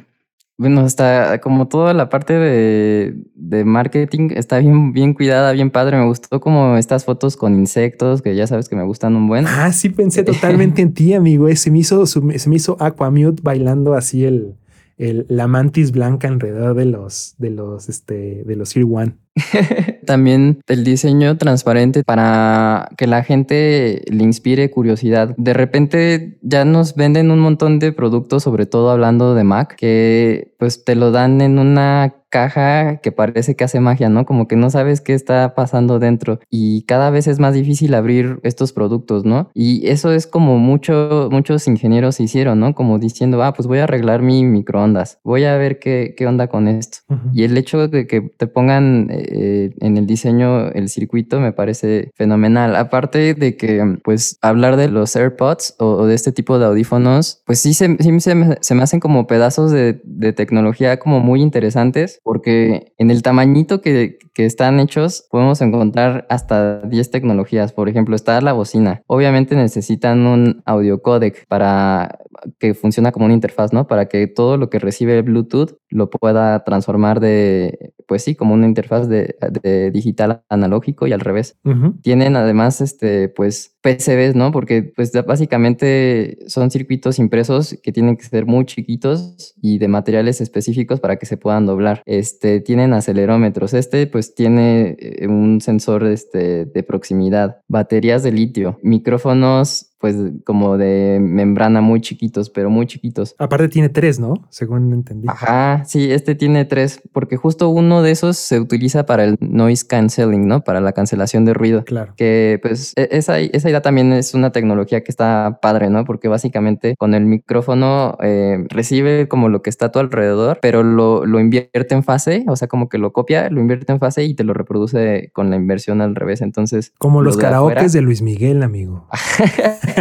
bueno, hasta como toda la parte de, de marketing está bien, bien cuidada, bien padre. Me gustó como estas fotos con insectos, que ya sabes que me gustan un buen. Ah, sí pensé [LAUGHS] totalmente en ti, amigo. Eh, Se me hizo, se me hizo Aquamute bailando así el, el, la mantis blanca alrededor de los, de los, este, de los Ear One. [LAUGHS] También el diseño transparente para que la gente le inspire curiosidad. De repente ya nos venden un montón de productos, sobre todo hablando de Mac, que pues te lo dan en una caja que parece que hace magia, ¿no? Como que no sabes qué está pasando dentro y cada vez es más difícil abrir estos productos, ¿no? Y eso es como mucho, muchos ingenieros hicieron, ¿no? Como diciendo, ah, pues voy a arreglar mi microondas, voy a ver qué, qué onda con esto. Y el hecho de que te pongan eh, en el diseño el circuito me parece fenomenal. Aparte de que, pues, hablar de los AirPods o, o de este tipo de audífonos, pues sí, se, sí se, me, se me hacen como pedazos de, de tecnología como muy interesantes, porque en el tamañito que, que están hechos podemos encontrar hasta 10 tecnologías. Por ejemplo, está la bocina. Obviamente necesitan un audio codec para que funciona como una interfaz, ¿no? Para que todo lo que recibe Bluetooth lo pueda transformar de, pues sí, como una interfaz de, de digital analógico y al revés. Tienen además, este, pues, PCBs, ¿no? Porque, pues, básicamente son circuitos impresos que tienen que ser muy chiquitos y de materiales específicos para que se puedan doblar. Este, tienen acelerómetros. Este, pues, tiene eh, un sensor, este, de proximidad. Baterías de litio. Micrófonos, pues, como de membrana muy chiquitos, pero muy chiquitos. Aparte tiene tres, ¿no? Según entendí. Ajá, sí, este tiene tres, porque justo uno de esos se utiliza para el noise canceling, ¿no? Para la cancelación de ruido. Claro. Que pues e- esa, esa idea también es una tecnología que está padre, ¿no? Porque básicamente con el micrófono eh, recibe como lo que está a tu alrededor, pero lo, lo invierte en fase, o sea, como que lo copia, lo invierte en fase y te lo reproduce con la inversión al revés. Entonces, Como lo los de karaokes afuera- de Luis Miguel, amigo. [LAUGHS]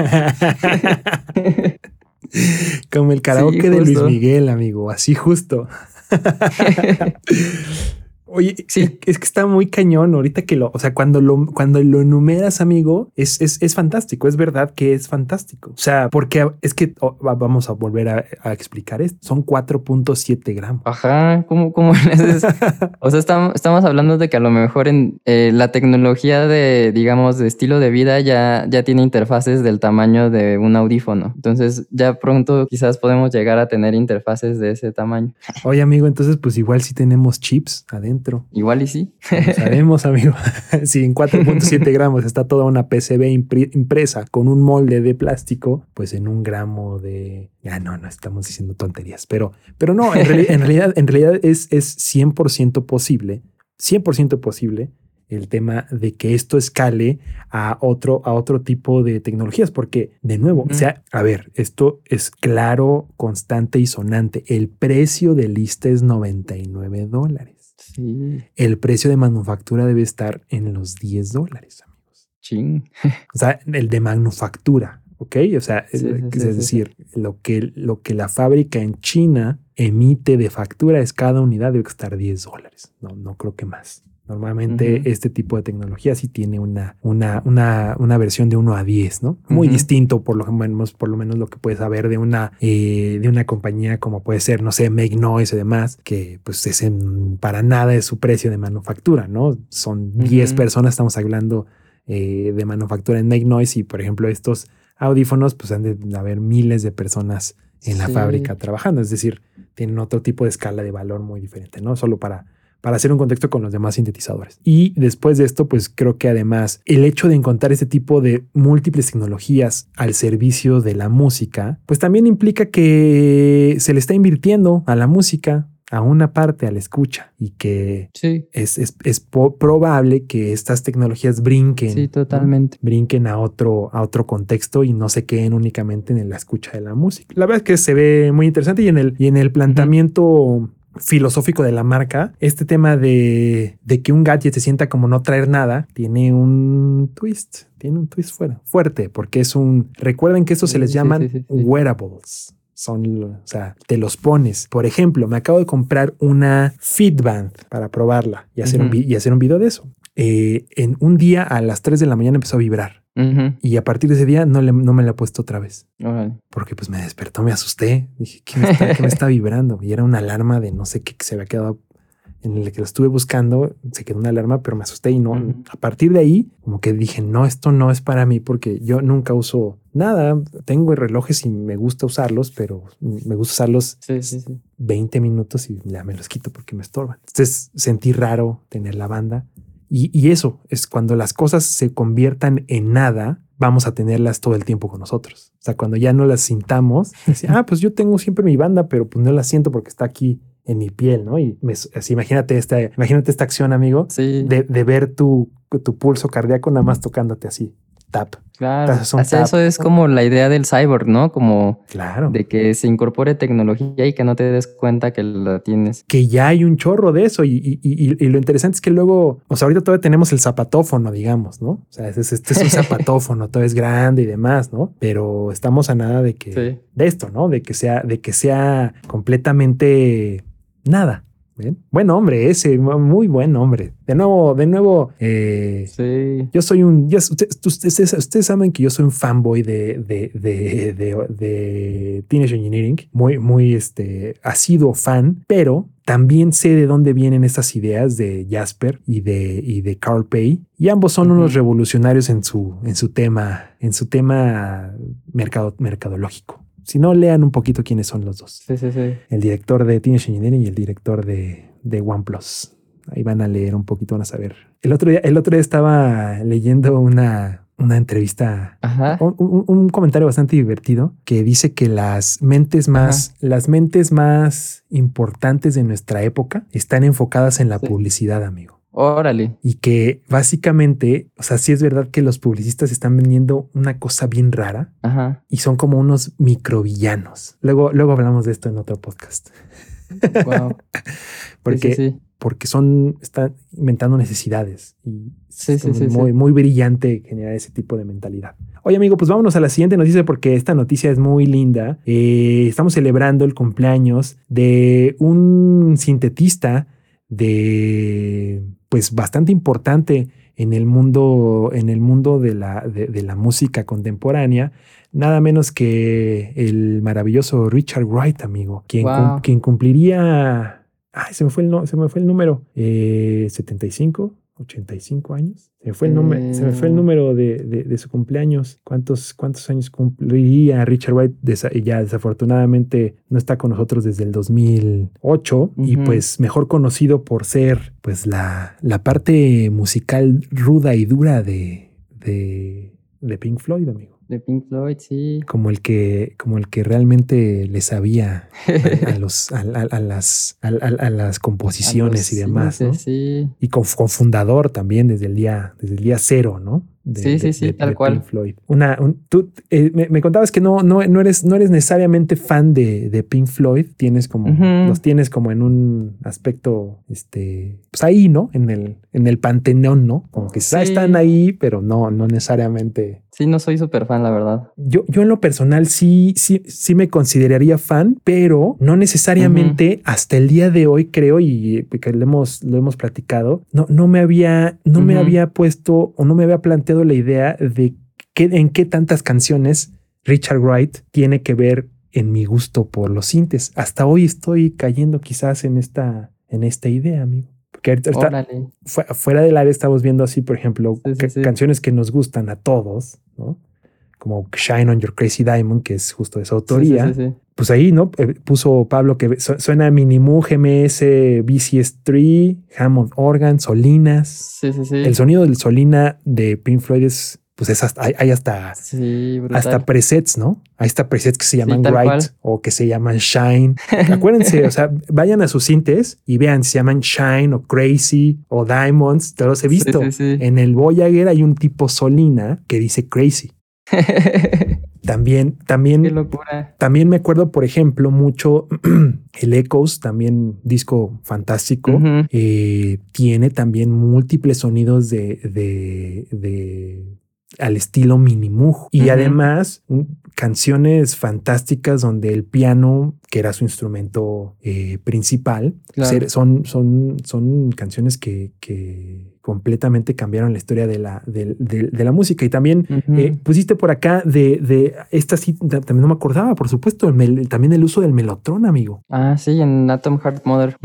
Como el karaoke de Luis. Miguel, amigo. Así justo. [LAUGHS] Oye, Sí. es que está muy cañón ahorita que lo, o sea, cuando lo, cuando lo enumeras, amigo, es, es, es fantástico. Es verdad que es fantástico. O sea, porque es que oh, va- vamos a volver a, a explicar esto. Son 4.7 gramos. Ajá, ¿cómo, haces? [LAUGHS] O sea, estamos, estamos hablando de que a lo mejor en eh, la tecnología de, digamos, de estilo de vida ya, ya tiene interfaces del tamaño de un audífono. Entonces, ya pronto quizás podemos llegar a tener interfaces de ese tamaño. Oye, amigo, entonces, pues igual sí tenemos chips adentro. Igual y sí. Sabemos, [LAUGHS] amigo. [LAUGHS] si en 4.7 [LAUGHS] gramos está toda una PCB impresa con un molde de plástico, pues en un gramo de. Ya no, no estamos diciendo tonterías, pero, pero no, en, reali- en realidad, en realidad es, es 100% posible, 100% posible el tema de que esto escale a otro, a otro tipo de tecnologías, porque de nuevo, o sea, a ver, esto es claro, constante y sonante. El precio de lista es 99 dólares Sí, el precio de manufactura debe estar en los 10 dólares, amigos. ching. [LAUGHS] O sea, el de manufactura, ¿ok? O sea, Sí, es, sí, decir, Lo, que, lo que la fábrica en China emite de factura es cada unidad debe estar 10 dólares. No, no creo que más. Normalmente este tipo de tecnología sí tiene una, una, una, una versión de 1 a 10, ¿no? Muy distinto por lo menos, por lo menos lo que puedes saber de una, eh, de una compañía como puede ser, no sé, Make Noise y demás, que pues es en- para nada es su precio de manufactura, ¿no? Son 10 Ujú. personas, estamos hablando eh, de manufactura en Make Noise y por ejemplo estos audífonos pues han de haber miles de personas en la Sí. fábrica trabajando, es decir, tienen otro tipo de escala de valor muy diferente, ¿no? Solo para, para hacer un contexto con los demás sintetizadores. Y después de esto, pues creo que además el hecho de encontrar este tipo de múltiples tecnologías al servicio de la música, pues también implica que se le está invirtiendo a la música, a una parte, a la escucha, y que Sí, es, es- es probable que estas tecnologías brinquen. sí, ¿no? totalmente. brinquen a otro, a otro contexto y no se queden únicamente en la escucha de la música. La verdad es que se ve muy interesante y en el, y en el planteamiento filosófico de la marca, este tema de, de que un gadget se sienta como no traer nada, tiene un twist, tiene un twist fuera, fuerte, porque es un, recuerden que estos se les Sí, llaman sí, sí, sí. wearables. Son, o sea, te los pones. Por ejemplo, me acabo de comprar una Fitband para probarla y hacer, un, y hacer un video de eso. Eh, en un día a las 3 de la mañana empezó a vibrar. Y a partir de ese día no, le- no me la he puesto otra vez. Porque pues me despertó, me asusté. Dije, ¿qué me está, qué me está [LAUGHS] vibrando? Y era una alarma de no sé qué que se había quedado en el que lo estuve buscando. Se quedó una alarma, pero me asusté y no. A partir de ahí, como que dije, no, esto no es para mí porque yo nunca uso nada. Tengo relojes y me gusta usarlos, pero me gusta usarlos Sí, sí, sí. 20 minutos y ya me los quito porque me estorban. Entonces sentí raro tener la banda. Y, y eso es cuando las cosas se conviertan en nada, vamos a tenerlas todo el tiempo con nosotros. O sea, cuando ya no las sintamos, [LAUGHS] decía, ah, pues yo tengo siempre mi banda, pero pues no la siento porque está aquí en mi piel, ¿no? Y me- así, imagínate esta, imagínate esta acción, amigo, Sí, de, de ver tu, tu pulso cardíaco nada más tocándote así, tap. claro. un Así eso es como la idea del cyborg, ¿no? Como Claro. de que se incorpore tecnología y que no te des cuenta que la tienes. que ya hay un chorro de eso y, y- y- y lo interesante es que luego, o sea, ahorita todavía tenemos el zapatófono, digamos, ¿no? O sea, este es, este es un [LAUGHS] zapatófono, todo es grande y demás, ¿no? Pero estamos a nada de que, Sí. de esto, ¿no? De que sea, de que sea completamente nada. Buen hombre ese, muy buen hombre. De nuevo, de nuevo, eh, Sí. yo soy un. ustedes, ustedes- ustedes saben que yo soy un fanboy de, de, de, de- de Teenage Engineering, muy, muy este, asiduo fan, pero también sé de dónde vienen estas ideas de Jasper y de, y de Carl Pay. Y ambos son unos revolucionarios en su, en su tema, en su tema mercado, mercadológico. Si no, lean un poquito quiénes son los dos Sí, sí, sí. el director de Teenage Engineering y el director de, de OnePlus. Ahí van a leer un poquito, van a saber. El otro día, el otro día estaba leyendo una, una entrevista, Ajá. un, un- un comentario bastante divertido que dice que las mentes más, las mentes más importantes de nuestra época están enfocadas en la Sí. publicidad, amigo. Órale. Y que básicamente, o sea, sí es verdad que los publicistas están vendiendo una cosa bien rara Ajá. y son como unos microvillanos. Luego, luego hablamos de esto en otro podcast. Wow. Porque, [LAUGHS] sí, sí, sí. porque son, están inventando necesidades y es muy, muy brillante generar ese tipo de mentalidad. Oye, amigo, pues vámonos a la siguiente noticia porque esta noticia es muy linda. Eh, estamos celebrando el cumpleaños de un sintetista de, pues, bastante importante en el mundo, en el mundo de la, de, de la música contemporánea. Nada menos que el maravilloso Richard Wright, amigo, quien, cum- quien cumpliría Ay, se me fue el, no- se me fue el número. Eh, 75, 85 años. Se me fue el, número, se me fue el Eh. número de, de- de su cumpleaños. ¿Cuántos, ¿Cuántos años cumpliría Richard White? Desa- ya desafortunadamente no está con nosotros desde el 2008 y Ujú. pues mejor conocido por ser pues la, la parte musical ruda y dura de, de, de Pink Floyd, amigo. De Pink Floyd, sí. Como el que, como el que realmente le sabía a, a [LAUGHS] los, a, las, a, las composiciones y demás. ¿no? Sí. Y con, con fundador también desde el día, desde el día cero, ¿no? De- Sí, sí, de- sí, de- tal de cual. Pink Floyd. Una, un- tú eh, me, me contabas que no, no, no eres, no eres necesariamente fan de, de Pink Floyd. Tienes como, los tienes como en un aspecto, este, pues ahí, ¿no? En el, en el panteón, ¿no? Como que Sí. están ahí, pero no, no necesariamente Sí, no soy súper fan, la verdad. yo, yo en lo personal sí, sí, sí me consideraría fan, pero no necesariamente hasta el día de hoy creo y que lo hemos, lo hemos platicado, no, no me había, no me había puesto o no me había planteado la idea de qué, en qué tantas canciones Richard Wright tiene que ver en mi gusto por los sintes. Hasta hoy estoy cayendo quizás en esta, en esta idea, amigo. Porque ahorita- fuera del área estamos viendo así, por ejemplo, Sí, sí, ca- sí. canciones que nos gustan a todos, ¿no? Como Shine on Your Crazy Diamond, que es justo de su Sí, sí, autoría. sí, sí. Pues ahí, ¿no? Eh, Puso Pablo que su- suena Minimoog, GMS, BCS3, Hammond Organ, Solinas. Sí, sí, sí. El sonido del Solina de Pink Floyd es, pues es hasta, hay, hay hasta, hasta presets, ¿no? Hay hasta presets que se llaman Bright o que se llaman Shine. [LAUGHS] Acuérdense, o sea, vayan a sus sintes y vean si se llaman Shine o Crazy o Diamonds. Te los he visto. En el Voyager hay un tipo Solina que dice Crazy. [LAUGHS] También, Qué también, locura. también me acuerdo, por ejemplo, mucho [CLEARS THROAT] el Echoes, también disco fantástico. Eh, tiene también múltiples sonidos de, de, de- al estilo Minimoog y además canciones fantásticas donde el piano, que era su instrumento eh, principal, Claro. ser- son, son, son canciones que, que completamente cambiaron la historia de la, de la música. Y también eh, pusiste por acá de, de esta sí, ta- también no me acordaba, por supuesto, el mel- también el uso del melotrón, amigo Ah, sí, en Atom Heart Mother.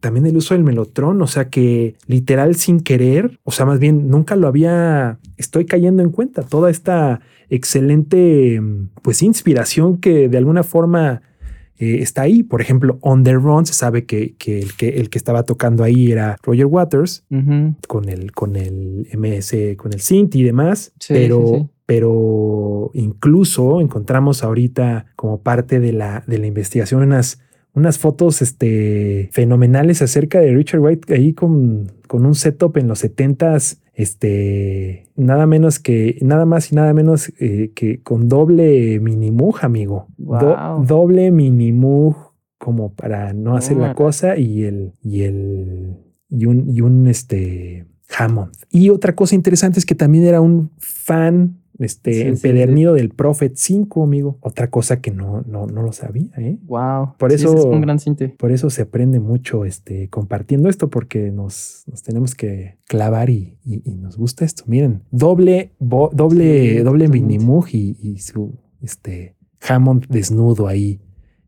También el uso del melotrón, o sea que literal sin querer, o sea, más bien nunca lo había, estoy cayendo en cuenta, toda esta excelente, pues, inspiración que de alguna forma eh, está ahí. Por ejemplo, On the Run se sabe que, que el que el que estaba tocando ahí era Roger Waters con el, con el MS, con el synth y demás, Sí, pero, sí, sí. pero incluso encontramos ahorita como parte de la, de la investigación unas, unas fotos este, fenomenales acerca de Richard White ahí con, con un setup en los 70s, este, nada menos que, nada más y nada menos eh, que con doble minimoog, amigo. Do- Wow. doble minimoog como para no hacer la cosa y el, y el, y un, y un este Hammond. Y otra cosa interesante es que también era un fan este Sí, sí, empedernido del Prophet 5, amigo. Otra cosa que no, no, no lo sabía, ¿eh? Wow. Por eso- es un gran cinte. Por eso se aprende mucho este, compartiendo esto, porque nos, nos tenemos que clavar y, y- y nos gusta esto. Miren, doble, bo- doble, doble. Minimoog y, y su este, Hammond desnudo ahí,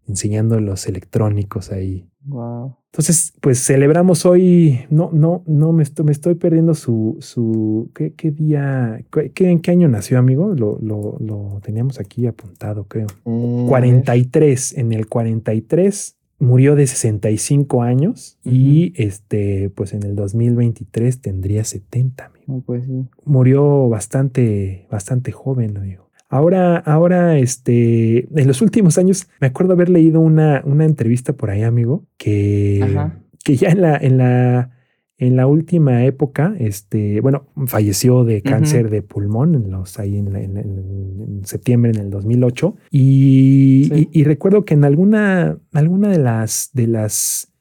enseñando los electrónicos ahí. Wow. Entonces, pues celebramos hoy. No, no, no me estoy, me estoy perdiendo su, su ¿qué, qué día? ¿Qué, ¿En qué año nació, amigo? Lo, lo, lo teníamos aquí apuntado, creo. A 43. En el 43 murió de 65 años y este, pues en el 2023 tendría 70. amigo. no, Pues sí. Murió bastante, bastante joven, amigo. Ahora, ahora, este, en los últimos años, me acuerdo haber leído una, una entrevista por ahí, amigo, que, Ajá. que ya en la, en la, en la última época, este, bueno, falleció de cáncer de pulmón en los, ahí en, la- en- en- en septiembre en el 2008. Y, Sí. y- y recuerdo que en alguna, alguna de las, de las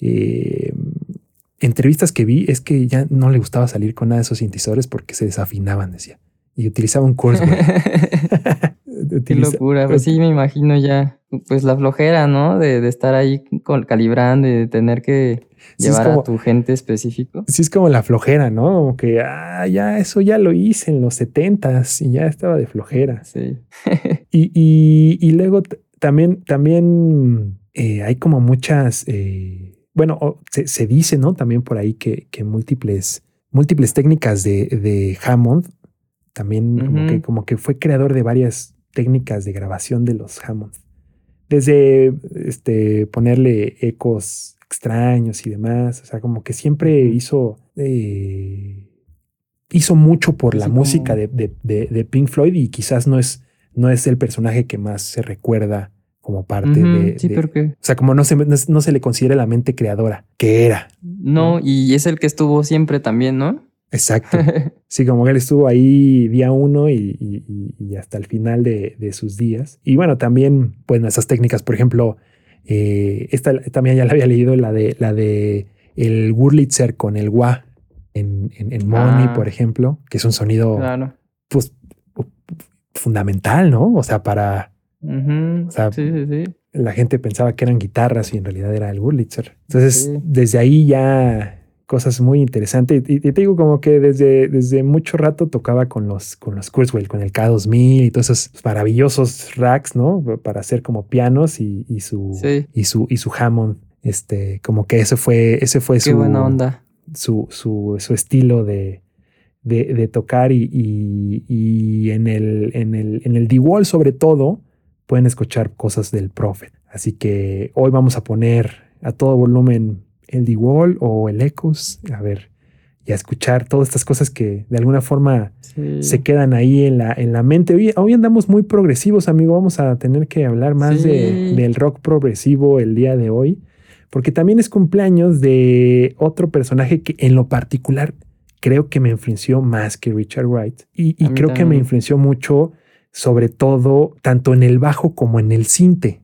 eh, entrevistas que vi es que ya no le gustaba salir con nada de esos sintetizadores porque se desafinaban, decía. Y utilizaba un Kurzweil. [LAUGHS] [LAUGHS] Qué locura. Pues sí, me imagino ya. Pues la flojera, ¿no? De, de estar ahí calibrando y de tener que Sí, llevar como- a tu gente específico. Sí, es como la flojera, ¿no? Como que, ah, ya eso ya lo hice en los setentas y ya estaba de flojera. Sí. [LAUGHS] Y, y- y luego también, también eh, hay como muchas, eh, bueno, se, se dice, ¿no? También por ahí que, que múltiples, múltiples técnicas de, de Hammond, también como, que, como que fue creador de varias técnicas de grabación de los Hammond. Desde este, ponerle ecos extraños y demás, o sea, como que siempre hizo... eh, hizo mucho por la como- música de, de- de- de Pink Floyd y quizás no es, no es el personaje que más se recuerda como parte de, sí, de- porque O sea, como no se, no, no se le considera la mente creadora, que era. no, y es el que estuvo siempre también, ¿no? Exacto. [LAUGHS] Sí, como que él estuvo ahí día uno y, y- y- y hasta el final de, de sus días. Y bueno, también, pues, esas técnicas, por ejemplo, eh, esta también ya la había leído, la de la de el Wurlitzer con el wah en, en, en Money, Ah. por ejemplo, que es un sonido Claro. pues fundamental, ¿no? O sea, para O sea, sí, sí, sí. la gente pensaba que eran guitarras y en realidad era el Wurlitzer. Entonces, desde ahí ya cosas muy interesantes. Y, y te digo como que desde, desde mucho rato tocaba con los, con los Kurzweil, con el K2000 y todos esos maravillosos racks, ¿no? Para hacer como pianos y, y su, Sí. y su, y su Hammond. Este, como que ese fue, ese fue Qué su, buena onda. su, su, su estilo de, de, de tocar y, y- y en el, en el, en el D-Wall sobre todo pueden escuchar cosas del Prophet. Así que hoy vamos a poner a todo volumen el D-Wall o el Ecos, a ver, y a escuchar todas estas cosas que de alguna forma Sí. se quedan ahí en la, en la mente. Hoy, hoy andamos muy progresivos, amigo. Vamos a tener que hablar más Sí. de, del rock progresivo el día de hoy, porque también es cumpleaños de otro personaje que en lo particular creo que me influenció más que Richard Wright. Y, creo que me influenció mucho, sobre todo, tanto en el bajo como en el cinte.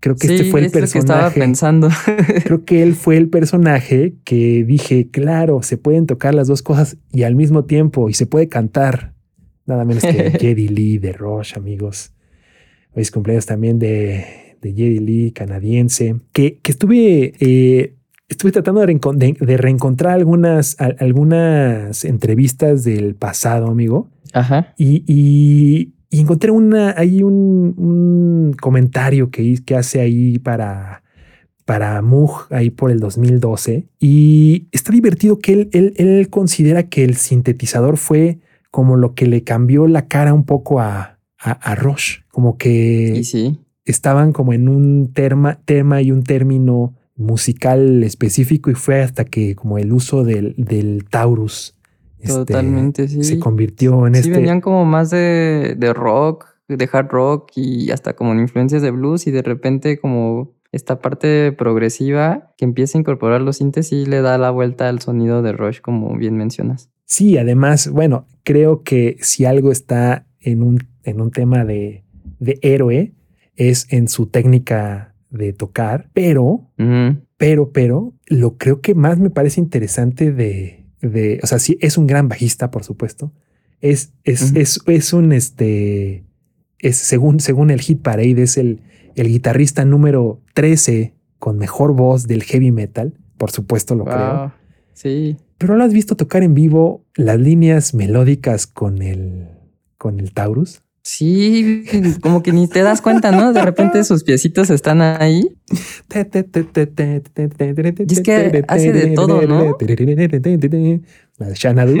Creo que este fue el es lo que estaba personaje. pensando. [LAUGHS] Creo que él fue el personaje que dije, claro, se pueden tocar las dos cosas y al mismo tiempo y se puede cantar. Nada menos que [LAUGHS] Jedi Lee de Rush, amigos. Hoy es cumpleaños también de, de Jedi Lee, canadiense, que, que estuve, eh, estuve tratando de, reencon- de- de reencontrar algunas, a- algunas entrevistas del pasado, amigo. Ajá. Y, y- y encontré una, hay un, un comentario que, que hace ahí para, para Moog, ahí por el 2012. Y está divertido que él, él, él considera que el sintetizador fue como lo que le cambió la cara un poco a, a, a Rush. Como que sí. estaban como en un terma, tema y un término musical específico y fue hasta que como el uso del, del Taurus este, Totalmente, sí. se convirtió en Sí, este... venían como más de, de rock, de hard rock y hasta como en influencias de blues y de repente como esta parte progresiva que empieza a incorporar los sintes y le da la vuelta al sonido de Rush como bien mencionas. Sí, además, bueno, creo que si algo está en un, en un tema de, de héroe es en su técnica de tocar, pero, pero, pero, lo creo que más me parece interesante de, de o sea, sí, es un gran bajista, por supuesto. Es, es, es, es un, este, es según, según el Hit Parade, es el, el guitarrista número 13 con mejor voz del heavy metal, por supuesto lo creo. Sí. Pero lo has visto tocar en vivo las líneas melódicas con el, con el Taurus. Sí, como que ni te das cuenta, ¿no? De repente sus piecitos están ahí. Y es que hace de todo, ¿no? La Xanadu.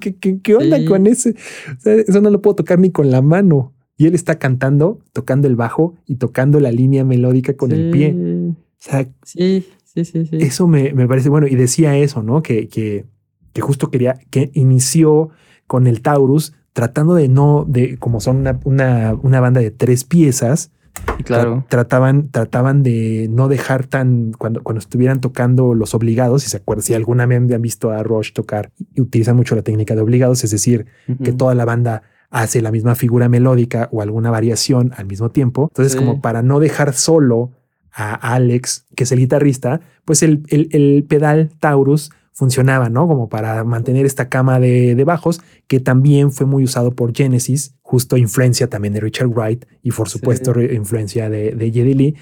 ¿Qué, qué, qué onda Sí. con ese? O sea, eso no lo puedo tocar ni con la mano. Y él está cantando, tocando el bajo y tocando la línea melódica con el pie. O sea, Sí, sí, sí, sí. Eso me, me parece bueno. Y decía eso, ¿no? Que, que, que justo quería, que inició con el Taurus tratando de no, de como son una, una, una banda de tres piezas, Y claro. tra- trataban, trataban de no dejar tan, cuando, cuando estuvieran tocando los obligados, si se acuerdan, si alguna vez han visto a Rush tocar y utilizan mucho la técnica de obligados, es decir, que toda la banda hace la misma figura melódica o alguna variación al mismo tiempo. Entonces, Sí. como para no dejar solo a Alex, que es el guitarrista, pues el, el- el pedal Taurus funcionaba, ¿no? Como para mantener esta cama de, de bajos, que también fue muy usado por Genesis, justo influencia también de Richard Wright y por supuesto Sí. influencia de, de Geddy Lee.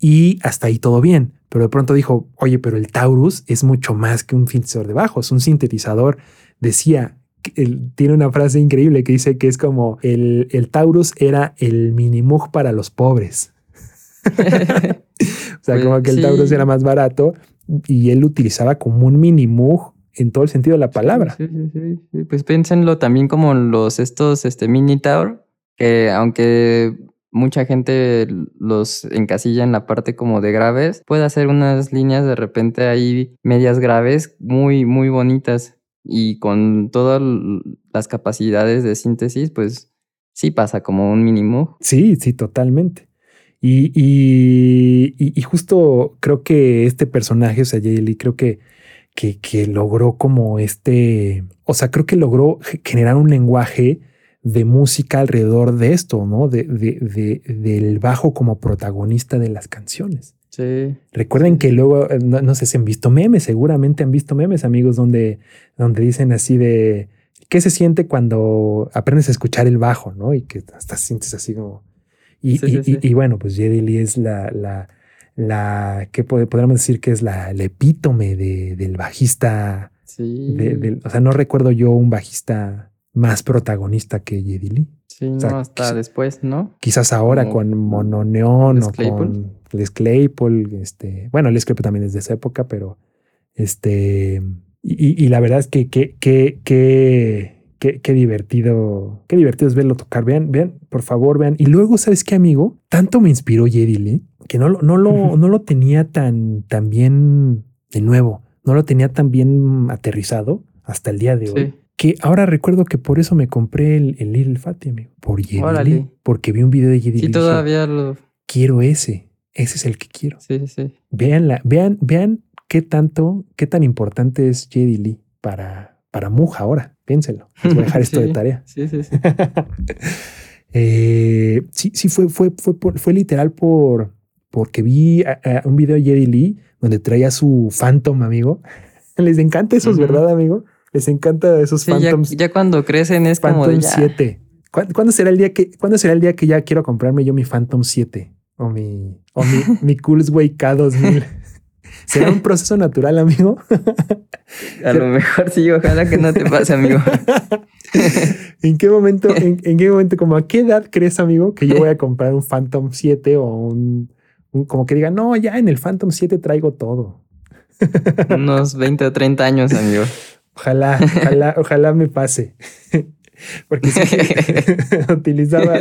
Y hasta ahí todo bien. Pero de pronto dijo, oye, pero el Taurus es mucho más que un sintetizador de bajos, un sintetizador. Decía, tiene una frase increíble que dice que es como el, el Taurus era el minimug para los pobres. [LAUGHS] O sea, Pues, como que el sí. Taurus era más barato y él utilizaba como un minimug en todo el sentido de la palabra. Sí, sí, sí. Pues piénsenlo también como los estos este mini tower, que aunque mucha gente los encasilla en la parte como de graves, puede hacer unas líneas de repente ahí medias graves muy, muy bonitas. Y con todas las capacidades de síntesis, pues sí pasa como un mínimo. Sí, sí, totalmente. Y, y, y- justo creo que este personaje, o sea, Jay Lee, creo que, que, que logró como este, o sea, creo que logró ge- generar un lenguaje de música alrededor de esto, ¿no? De, de- de- del bajo como protagonista de las canciones. Sí. Recuerden que luego, eh, no, no sé si han visto memes, seguramente han visto memes, amigos, donde, donde dicen así de qué se siente cuando aprendes a escuchar el bajo, ¿no? Y que hasta sientes así como. Y, Sí, y- sí, y- y bueno, pues Jedi Lee es la, la, la que podríamos decir que es la, el epítome de- del bajista. Sí. de- del- o sea, no recuerdo yo un bajista más protagonista que Jedi Lee. sí, no, sea, hasta quizá- después, ¿no? Quizás ahora Como con Mononeón o con Les Claypool, este, bueno, Les Claypool también es de esa época, pero este, Y, y la verdad es que, que, que, que Qué, qué, divertido, qué divertido es verlo tocar. Vean, vean, por favor, vean. Y luego, ¿sabes qué, amigo? Tanto me inspiró Jedi Lee que no, no, lo, no lo tenía tan, tan bien de nuevo, no lo tenía tan bien aterrizado hasta el día de hoy. Que ahora recuerdo que por eso me compré el, el Little Fatty, amigo. Por Jedi Lee, porque vi un video de Jedi Sí, todavía lo. Quiero ese. Ese es el que quiero. Sí, sí. Vean, vean, vean qué tanto, qué tan importante es Jedi Lee para, para Muja ahora. Piénsenlo. [LAUGHS] Les voy a dejar esto Sí, de tarea. Sí, sí, sí. [LAUGHS] Eh, sí, sí, fue, fue, fue, por- fue literal por porque vi a- a un video de Jerry Lee donde traía su Phantom, amigo. [LAUGHS] Les encanta esos. ¿verdad, amigo? Les encanta esos Sí, ya, Phantoms. ya cuando crecen es como Phantom de ya. 7. ¿Cuá- ¿Cuándo será el día que cuándo será el día que ya quiero comprarme yo mi Phantom 7 o mi o mi, mi Coolsway K2000? ¿Será un proceso natural, amigo? A lo mejor sí, ojalá que no te pase, amigo. [LAUGHS] ¿En qué momento, en, en qué momento, como a qué edad crees, amigo, que yo voy a comprar un Phantom 7 o un, un- como que diga, no, ya en el Phantom 7 traigo todo? Unos 20 o 30 años, amigo. Ojalá, ojalá, ojalá me pase. [LAUGHS] Porque sí, [LAUGHS] utilizaba.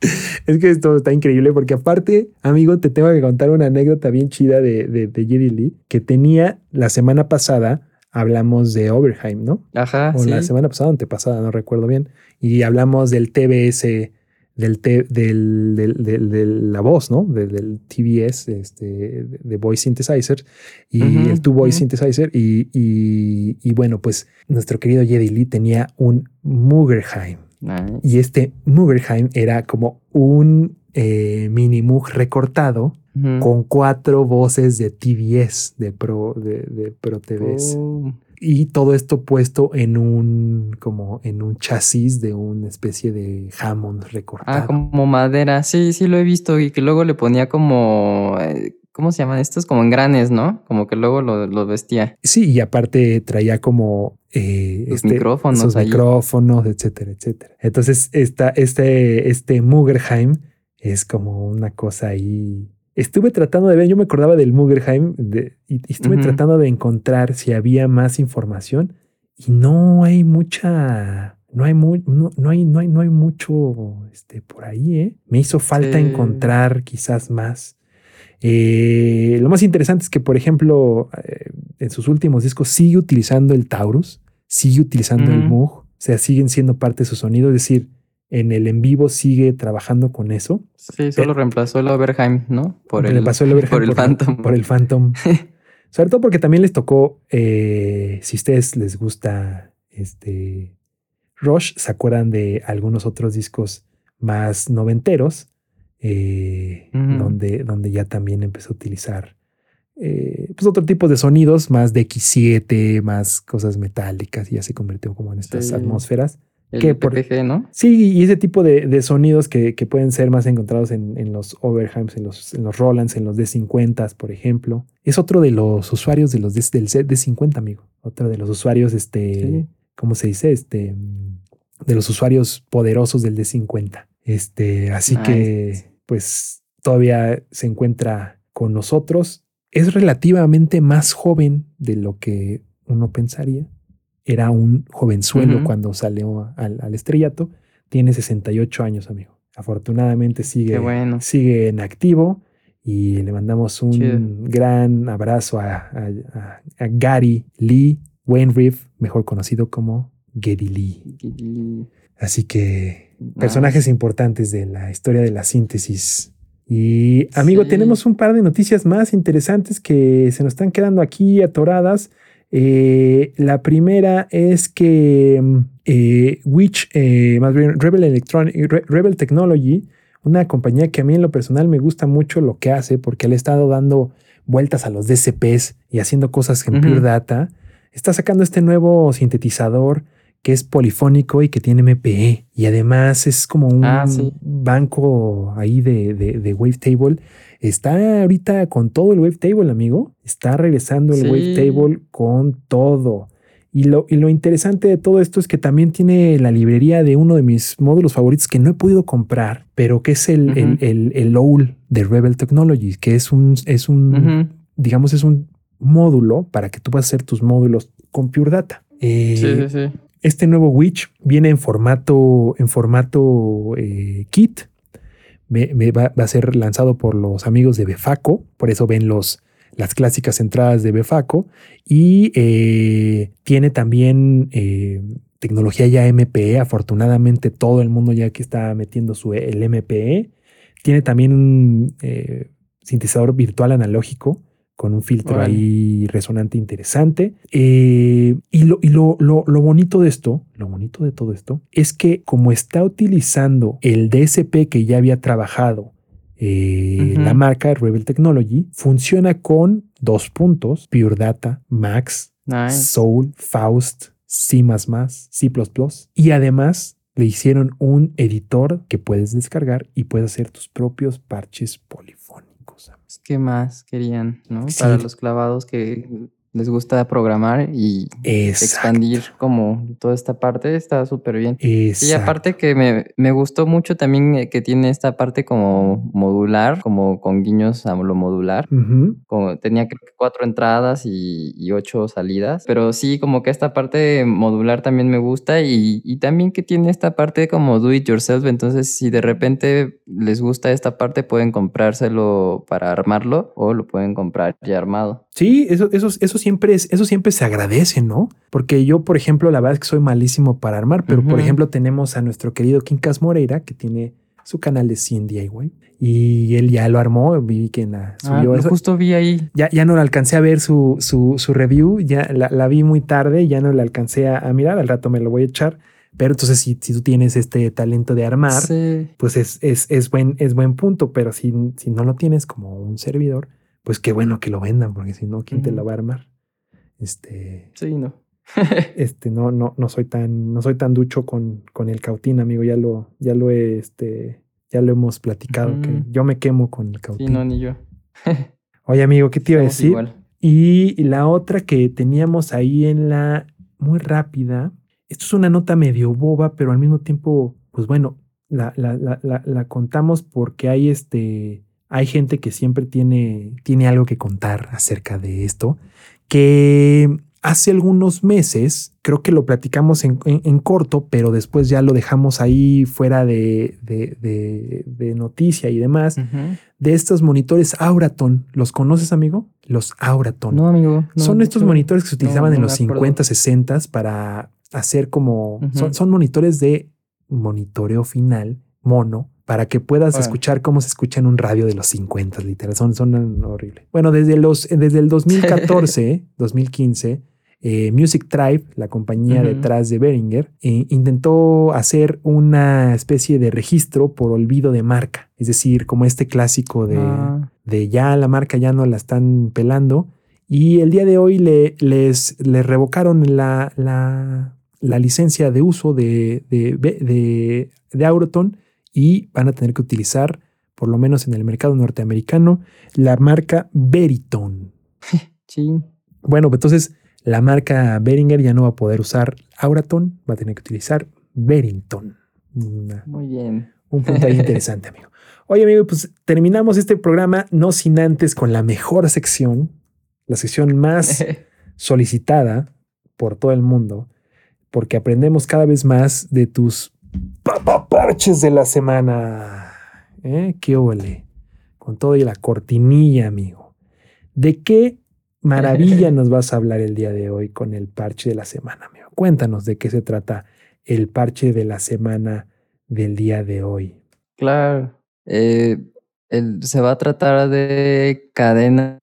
[LAUGHS] Es que esto está increíble porque aparte, amigo, te tengo que contar una anécdota bien chida de, de, de Jerry Lee que tenía la semana pasada. Hablamos de Overheim, ¿no? Ajá, o sí. la semana pasada, antepasada, no recuerdo bien. Y hablamos del TBS, del, T- del, del- del- de la voz, ¿no? De- del TBS, este, de, Voice Synthesizer y el Two Voice. Synthesizer. Y, y- y bueno, pues nuestro querido Jedi Lee tenía un Mugerheim. Nice. Y este Mugerheim era como un eh, mini Moog recortado con cuatro voces de TBS, de Pro, de, de Pro TBS Oh, y todo esto puesto en un como en un chasis de una especie de Hammond recortado. Ah, como madera. Sí, sí lo he visto y que luego le ponía como... eh, ¿Cómo se llaman estos? Como engranes, ¿no? Como que luego lo, lo vestía. Sí, y aparte traía como eh, Sus micrófonos sus ahí. micrófonos, etcétera, etcétera. Entonces, esta, este, este Mugerheim es como una cosa ahí. Estuve tratando de ver, yo me acordaba del Mugerheim de- y, y estuve tratando de encontrar si había más información y no hay mucha, no hay no, no hay, no hay, no hay mucho este, por ahí, ¿eh? Me hizo falta Sí. encontrar quizás más. Eh, lo más interesante es que, por ejemplo, eh, en sus últimos discos sigue utilizando el Taurus, sigue utilizando el. Moog, o sea, siguen siendo parte de su sonido, es decir, en el en vivo sigue trabajando con eso. Sí, solo reemplazó el Overheim, ¿no? Por el, pasó el Overheim [LAUGHS] por el Phantom. Por el Phantom. [LAUGHS] Sobre todo porque también les tocó, eh, si ustedes les gusta este Rush, se acuerdan de algunos otros discos más noventeros, eh, donde, donde ya también empezó a utilizar eh, pues otro tipo de sonidos, más de X7, más cosas metálicas, y ya se convirtió como en estas Sí. atmósferas. El que por- PPG, ¿no? Sí, y ese tipo de, de sonidos que, que pueden ser más encontrados en, en los Overheims, en los, en los Rolands, en los D50, por ejemplo. Es otro de los usuarios de los D- del set D50, amigo. Otro de los usuarios, este, Sí. ¿cómo se dice? Este, mm, de los usuarios poderosos del D50. Este, así Nice. que, pues, todavía se encuentra con nosotros. Es relativamente más joven de lo que uno pensaría era un jovenzuelo cuando salió al, al estrellato. Tiene 68 años, amigo. Afortunadamente sigue, bueno. sigue en activo y le mandamos un Chido. gran abrazo a, a- a- a Gary Lee Wainwright, mejor conocido como Geddy Lee. Así que personajes importantes de la historia de la síntesis. Y amigo, Sí. tenemos un par de noticias más interesantes que se nos están quedando aquí atoradas. Eh, la primera es que mm, eh, Witch, eh, más bien Rebel, Electronic, Re- Rebel Technology, una compañía que a mí en lo personal me gusta mucho lo que hace porque le ha estado dando vueltas a los DCPs y haciendo cosas en. Pure Data, está sacando este nuevo sintetizador que es polifónico y que tiene MPE. Y además es como un Ah, sí. banco ahí de, de, de Wavetable. Está ahorita con todo el Wavetable, amigo. Está regresando el Sí. Wavetable con todo. Y lo, y lo interesante de todo esto es que también tiene la librería de uno de mis módulos favoritos que no he podido comprar, pero que es el, el, Ujú. el, el OWL de Rebel Technologies, que es un, es un Ujú. digamos, es un módulo para que tú puedas hacer tus módulos con Pure Data. Eh, Sí, sí, sí. Este nuevo Witch viene en formato, en formato eh, kit. Va, a ser lanzado por los amigos de Befaco, por eso ven los, las clásicas entradas de Befaco. Y eh, tiene también eh, tecnología ya MPE. Afortunadamente, todo el mundo ya que está metiendo su, el MPE. Tiene también un sintetizador virtual analógico con un filtro ahí resonante interesante. Eh, y lo, y lo, lo- lo bonito de esto, lo bonito de todo esto, es que como está utilizando el DSP que ya había trabajado eh, la marca Rebel Technology, funciona con dos puntos, Pure Data, Max, Nice. Soul, Faust, C++, C++. Y además le hicieron un editor que puedes descargar y puedes hacer tus propios parches polifónicos. ¿Qué más querían, no? Sí. Para los clavados que les gusta programar y Exacto. expandir como toda esta parte, está súper bien. Y aparte que me, me gustó mucho también eh, que tiene esta parte como modular, como con guiños a lo modular. Como tenía creo que cuatro entradas y, y ocho salidas, pero sí como que esta parte modular también me gusta y, y también que tiene esta parte como do it yourself, entonces si de repente les gusta esta parte pueden comprárselo para armarlo o lo pueden comprar ya armado. Sí, eso, eso, eso siempre es, eso siempre se agradece, ¿no? Porque yo, por ejemplo, la verdad es que soy malísimo para armar, pero por ejemplo, tenemos a nuestro querido Quincas Moreira, que tiene su canal de 100 DIY y él ya lo armó. Vi que la Ah, subió lo eso. justo vi ahí. Ya, ya no le alcancé a ver su, su, su review, ya la, la vi muy tarde, ya no la alcancé a, a mirar, al rato me lo voy a echar. Pero entonces, si, si tú tienes este talento de armar, Sí. pues es, es, es, buen, es buen punto. Pero si, si no lo tienes como un servidor, pues qué bueno que lo vendan, porque si no, ¿quién te lo va a armar? Este, Sí, no. [LAUGHS] este, no, no, no soy tan, no soy tan ducho con, con el cautín, amigo. Ya lo, ya lo he, este, ya lo hemos platicado, que yo me quemo con el Sí, cautín. no, ni yo. [LAUGHS] Oye, amigo, ¿qué te iba a decir? igual. Y la otra que teníamos ahí en la muy rápida, esto es una nota medio boba, pero al mismo tiempo, pues bueno, la, la, la, la, la contamos porque hay este, hay gente que siempre tiene, tiene algo que contar acerca de esto, que hace algunos meses, creo que lo platicamos en, en- en corto, pero después ya lo dejamos ahí fuera de, de, de- de noticia y demás, de estos monitores Auraton. ¿Los conoces, amigo? Los Auraton. No, amigo. no, son estos monitores que se utilizaban no en los acuerdo. 50, 60 para hacer como... Son monitores de monitoreo final, mono, para que puedas escuchar cómo se escucha en un radio de los 50, literal. Son, son horribles. Bueno, desde, los, desde el [LAUGHS] 2014, 2015, eh, Music Tribe, la compañía detrás de Behringer, eh, intentó hacer una especie de registro por olvido de marca. Es decir, como este clásico de, Ah, de ya la marca ya no la están pelando. Y el día de hoy le, les, les revocaron la, la, la licencia de uso de, de, de, de Auraton y van a tener que utilizar, por lo menos en el mercado norteamericano, la marca Veritone. [LAUGHS] sí. Bueno, pues entonces la marca Behringer ya no va a poder usar Auraton, va a tener que utilizar Berington. Muy bien. un punto ahí interesante, amigo. Oye, amigo, pues terminamos este programa no sin antes con la mejor sección, la sección más [LAUGHS] solicitada por todo el mundo, porque aprendemos cada vez más de tus papaparches de la semana. ¿Eh? ¿Qué ole? Con todo y la cortinilla, amigo. ¿De qué maravilla [LAUGHS] nos vas a hablar el día de hoy con el parche de la semana, amigo? Cuéntanos de qué se trata el parche de la semana del día de hoy. Claro. Eh, el- se va a tratar de cadenas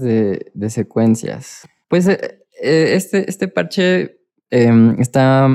de, de secuencias. Pues eh, eh, este, este parche em, está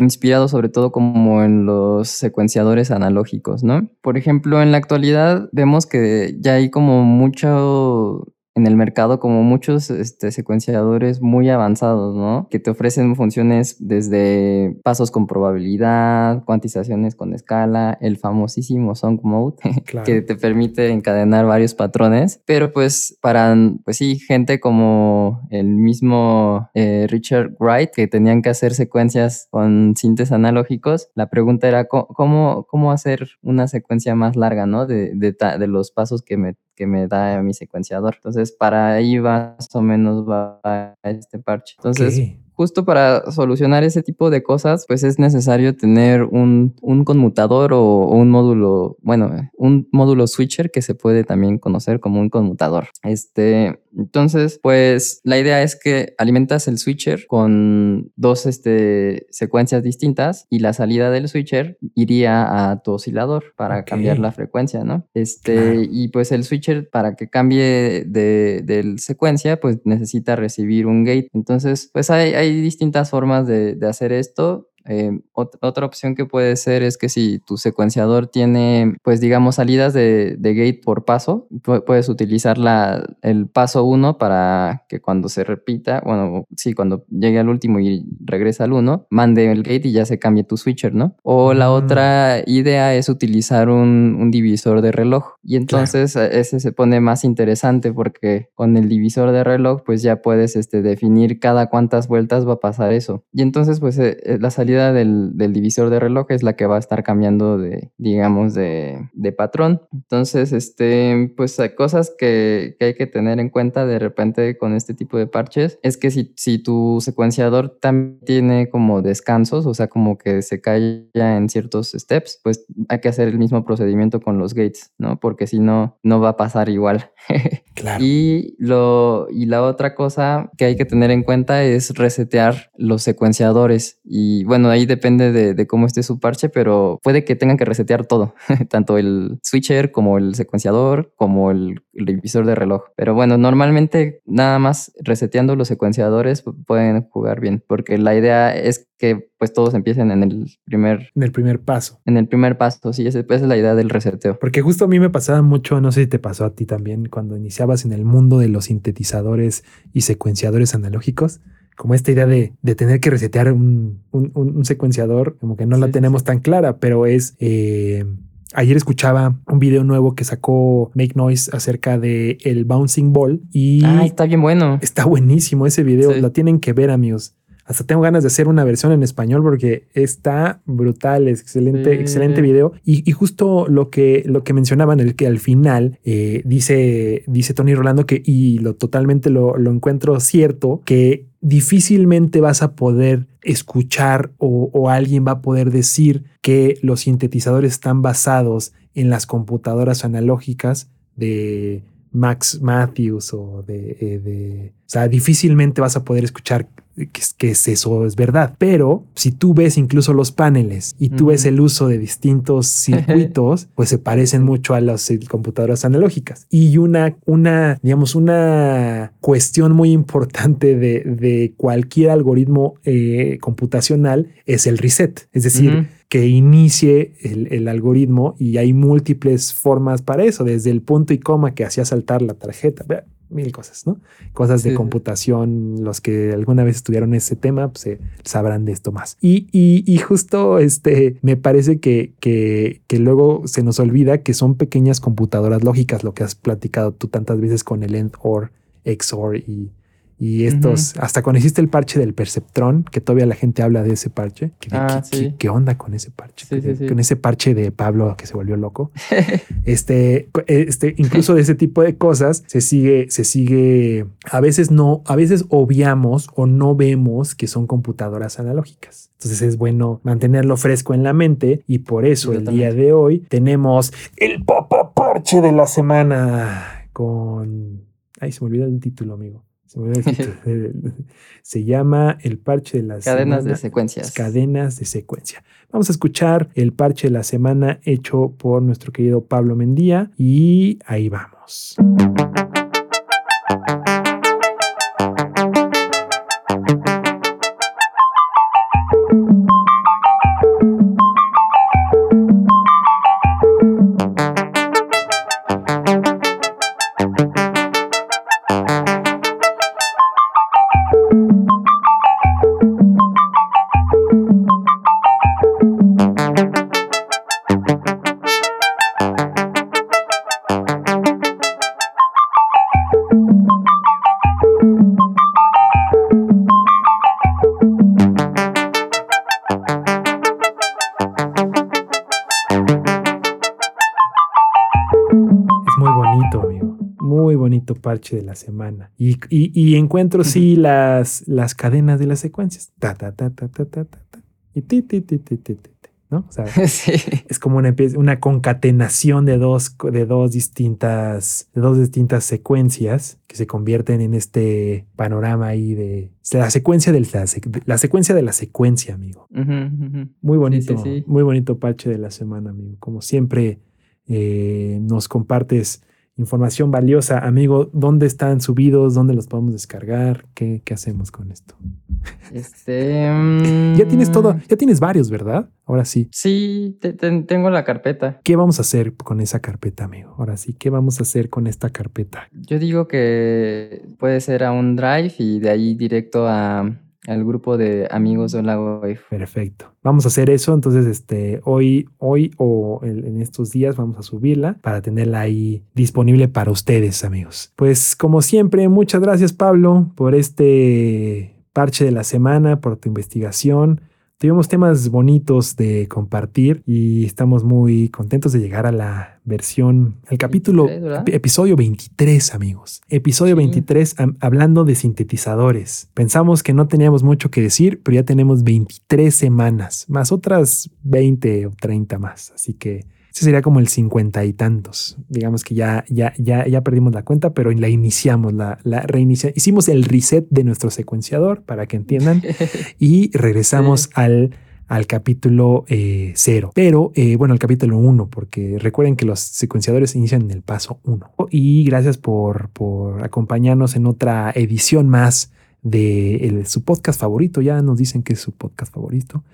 inspirado sobre todo como en los secuenciadores analógicos, ¿no? Por ejemplo, en la actualidad vemos que ya hay como mucho en el mercado como muchos este, secuenciadores muy avanzados, ¿no? Que te ofrecen funciones desde pasos con probabilidad, cuantizaciones con escala, el famosísimo Song Mode, [LAUGHS] Claro. que te permite encadenar varios patrones. Pero pues para, pues sí, gente como el mismo eh, Richard Wright, que tenían que hacer secuencias con sintes analógicos, la pregunta era cómo, cómo hacer una secuencia más larga, ¿no? De, de, de los pasos que me, que me da mi secuenciador. Entonces, para ahí más o menos va este parche. Entonces. Justo para solucionar ese tipo de cosas, pues es necesario tener un, un conmutador o, o un módulo, bueno, un módulo switcher que se puede también conocer como un conmutador. Este, entonces, pues la idea es que alimentas el switcher con dos este, secuencias distintas y la salida del switcher iría a tu oscilador para cambiar la frecuencia, ¿no? Este, Claro. y pues el switcher para que cambie de, de secuencia, pues necesita recibir un gate. Entonces, pues hay, hay distintas formas de, de hacer esto. Eh, ot- otra opción que puede ser es que si tu secuenciador tiene, pues digamos, salidas de, de gate por paso, pu- puedes utilizar la, el paso 1 para que cuando se repita, bueno, sí, cuando llegue al último y regresa al 1, mande el gate y ya se cambie tu switcher, ¿no? O la Mm. otra idea es utilizar un, un divisor de reloj. Y entonces eh, ese se pone más interesante porque con el divisor de reloj, pues ya puedes este, definir cada cuántas vueltas va a pasar eso. Y entonces, pues eh, eh, la salida del, del divisor de reloj es la que va a estar cambiando de, digamos, de, de patrón. Entonces, este, pues hay cosas que, que hay que tener en cuenta de repente con este tipo de parches. Es que si, si tu secuenciador también tiene como descansos, o sea, como que se calla en ciertos steps, pues hay que hacer el mismo procedimiento con los gates, ¿no? Porque si no, no va a pasar igual. [LAUGHS] Claro. Y, lo, y la otra cosa que hay que tener en cuenta es resetear los secuenciadores. Y bueno, ahí depende de, de cómo esté su parche, pero puede que tengan que resetear todo, [LAUGHS] tanto el switcher como el secuenciador, como el, el divisor de reloj. Pero bueno, normalmente nada más reseteando los secuenciadores pu- pueden jugar bien, porque la idea es que pues todos empiecen en el primer, En el primer paso. en el primer paso. Sí, esa es la idea del reseteo. Porque justo a mí me pasaba mucho, no sé si te pasó a ti también, cuando iniciabas en el mundo de los sintetizadores y secuenciadores analógicos, como esta idea de, de tener que resetear un, un- secuenciador, como que no la Sí, tenemos sí. tan clara, pero es... eh, Ayer escuchaba un video nuevo que sacó Make Noise acerca de el bouncing ball y Ah, está bien bueno. está buenísimo ese video. Sí. Lo tienen que ver, amigos. Hasta tengo ganas de hacer una versión en español porque está brutal, es excelente, Sí. excelente video. Y, y justo lo que, lo que mencionaban, el que al final eh, dice, dice Tony Rolando que, y lo totalmente lo, lo encuentro cierto, que difícilmente vas a poder escuchar o, alguien va a poder decir que los sintetizadores están basados en las computadoras analógicas de Max Matthews o de, eh, sea, difícilmente vas a poder escuchar que, es- que es eso es verdad. Pero si tú ves incluso los paneles y tú ves el uso de distintos [LAUGHS] circuitos, pues se parecen mucho a las eh, computadoras analógicas. Y una, una, digamos, una cuestión muy importante de, de cualquier algoritmo eh, computacional es el reset. Es decir, que inicie el, el algoritmo y hay múltiples formas para eso, desde el punto y coma que hacía saltar la tarjeta, mil cosas, ¿no? Cosas de Sí, computación, los que alguna vez estudiaron ese tema, pues eh, sabrán de esto más. Y, y- y justo este, me parece que, que, que luego se nos olvida que son pequeñas computadoras lógicas, lo que has platicado tú tantas veces con el END OR, XOR y... Y estos, hasta cuando hiciste el parche del perceptrón, que todavía la gente habla de ese parche, que de Ah, qué, sí. qué- qué onda con ese parche, Sí, Que- sí, sí. con ese parche de Pablo que se volvió loco. [LAUGHS] este, este, incluso de ese tipo de cosas se sigue, se sigue, a veces no, a veces obviamos o no vemos que son computadoras analógicas. Entonces es bueno mantenerlo fresco en la mente y por eso el día de hoy tenemos el papá parche de la semana con, ay, se me olvidó el título, amigo. Se título. [LAUGHS] Se llama el parche de la Cadenas de secuencias. Cadenas de secuencia. Vamos a escuchar el parche de la semana hecho por nuestro querido Pablo Mendía y ahí vamos. Parche de la semana. Y, y- y encuentro sí las, las cadenas de las secuencias. Ta, ta, ta, ta, ta, ta, ta, ta. Y ti, ti, ti, ti, ti, ti, ¿no? O sea, [LAUGHS] sí. es como una, una concatenación de dos, de dos distintas, de dos distintas secuencias que se convierten en este panorama ahí de la secuencia del, la, la secuencia de la secuencia, amigo. Muy bonito, sí, sí. muy bonito parche de la semana, amigo. Como siempre, eh, nos compartes información valiosa, amigo. ¿Dónde están subidos? ¿Dónde los podemos descargar? ¿Qué, qué hacemos con esto? Este. [LAUGHS] Ya tienes todo, mm, ya tienes varios, ¿verdad? Ahora sí. Sí, te- te- tengo la carpeta. ¿Qué vamos a hacer con esa carpeta, amigo? Ahora sí, ¿qué vamos a hacer con esta carpeta? Yo digo que puede ser a un drive y de ahí directo a, al grupo de amigos de la web. Perfecto. Vamos a hacer eso. Entonces, este, hoy, hoy o en estos días vamos a subirla para tenerla ahí disponible para ustedes, amigos. Pues, como siempre, muchas gracias, Pablo, por este parche de la semana, por tu investigación. Tuvimos temas bonitos de compartir y estamos muy contentos de llegar a la versión, al capítulo, 23, ¿verdad? epi- episodio 23, amigos. Episodio Sí. 23 am- hablando de sintetizadores. Pensamos que no teníamos mucho que decir, pero ya tenemos 23 semanas, más otras 20 o 30 más. Así que ese sería como el 50 y tantos. Digamos que ya, ya, ya, ya perdimos la cuenta, pero la iniciamos, la, la reinicia- Hicimos el reset de nuestro secuenciador para que entiendan [LAUGHS] y regresamos Sí. al, al capítulo eh, cero. Pero eh, bueno, al capítulo uno, porque recuerden que los secuenciadores inician en el paso uno. Y gracias por, por acompañarnos en otra edición más de el- su podcast favorito. Ya nos dicen que es su podcast favorito.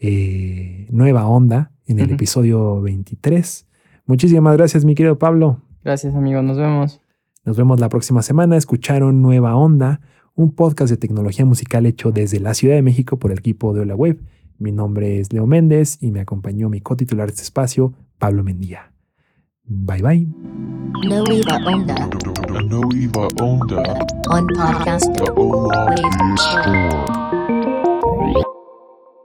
eh, Nueva Onda en el episodio 23. Muchísimas gracias, mi querido Pablo. Gracias, amigos. Nos vemos. Nos vemos la próxima semana. Escucharon Nueva Onda, un podcast de tecnología musical hecho desde la Ciudad de México por el equipo de Hola Web. Mi nombre es Leo Méndez y me acompañó mi cotitular de este espacio, Pablo Mendía. Bye bye. Onda Onda. on podcast.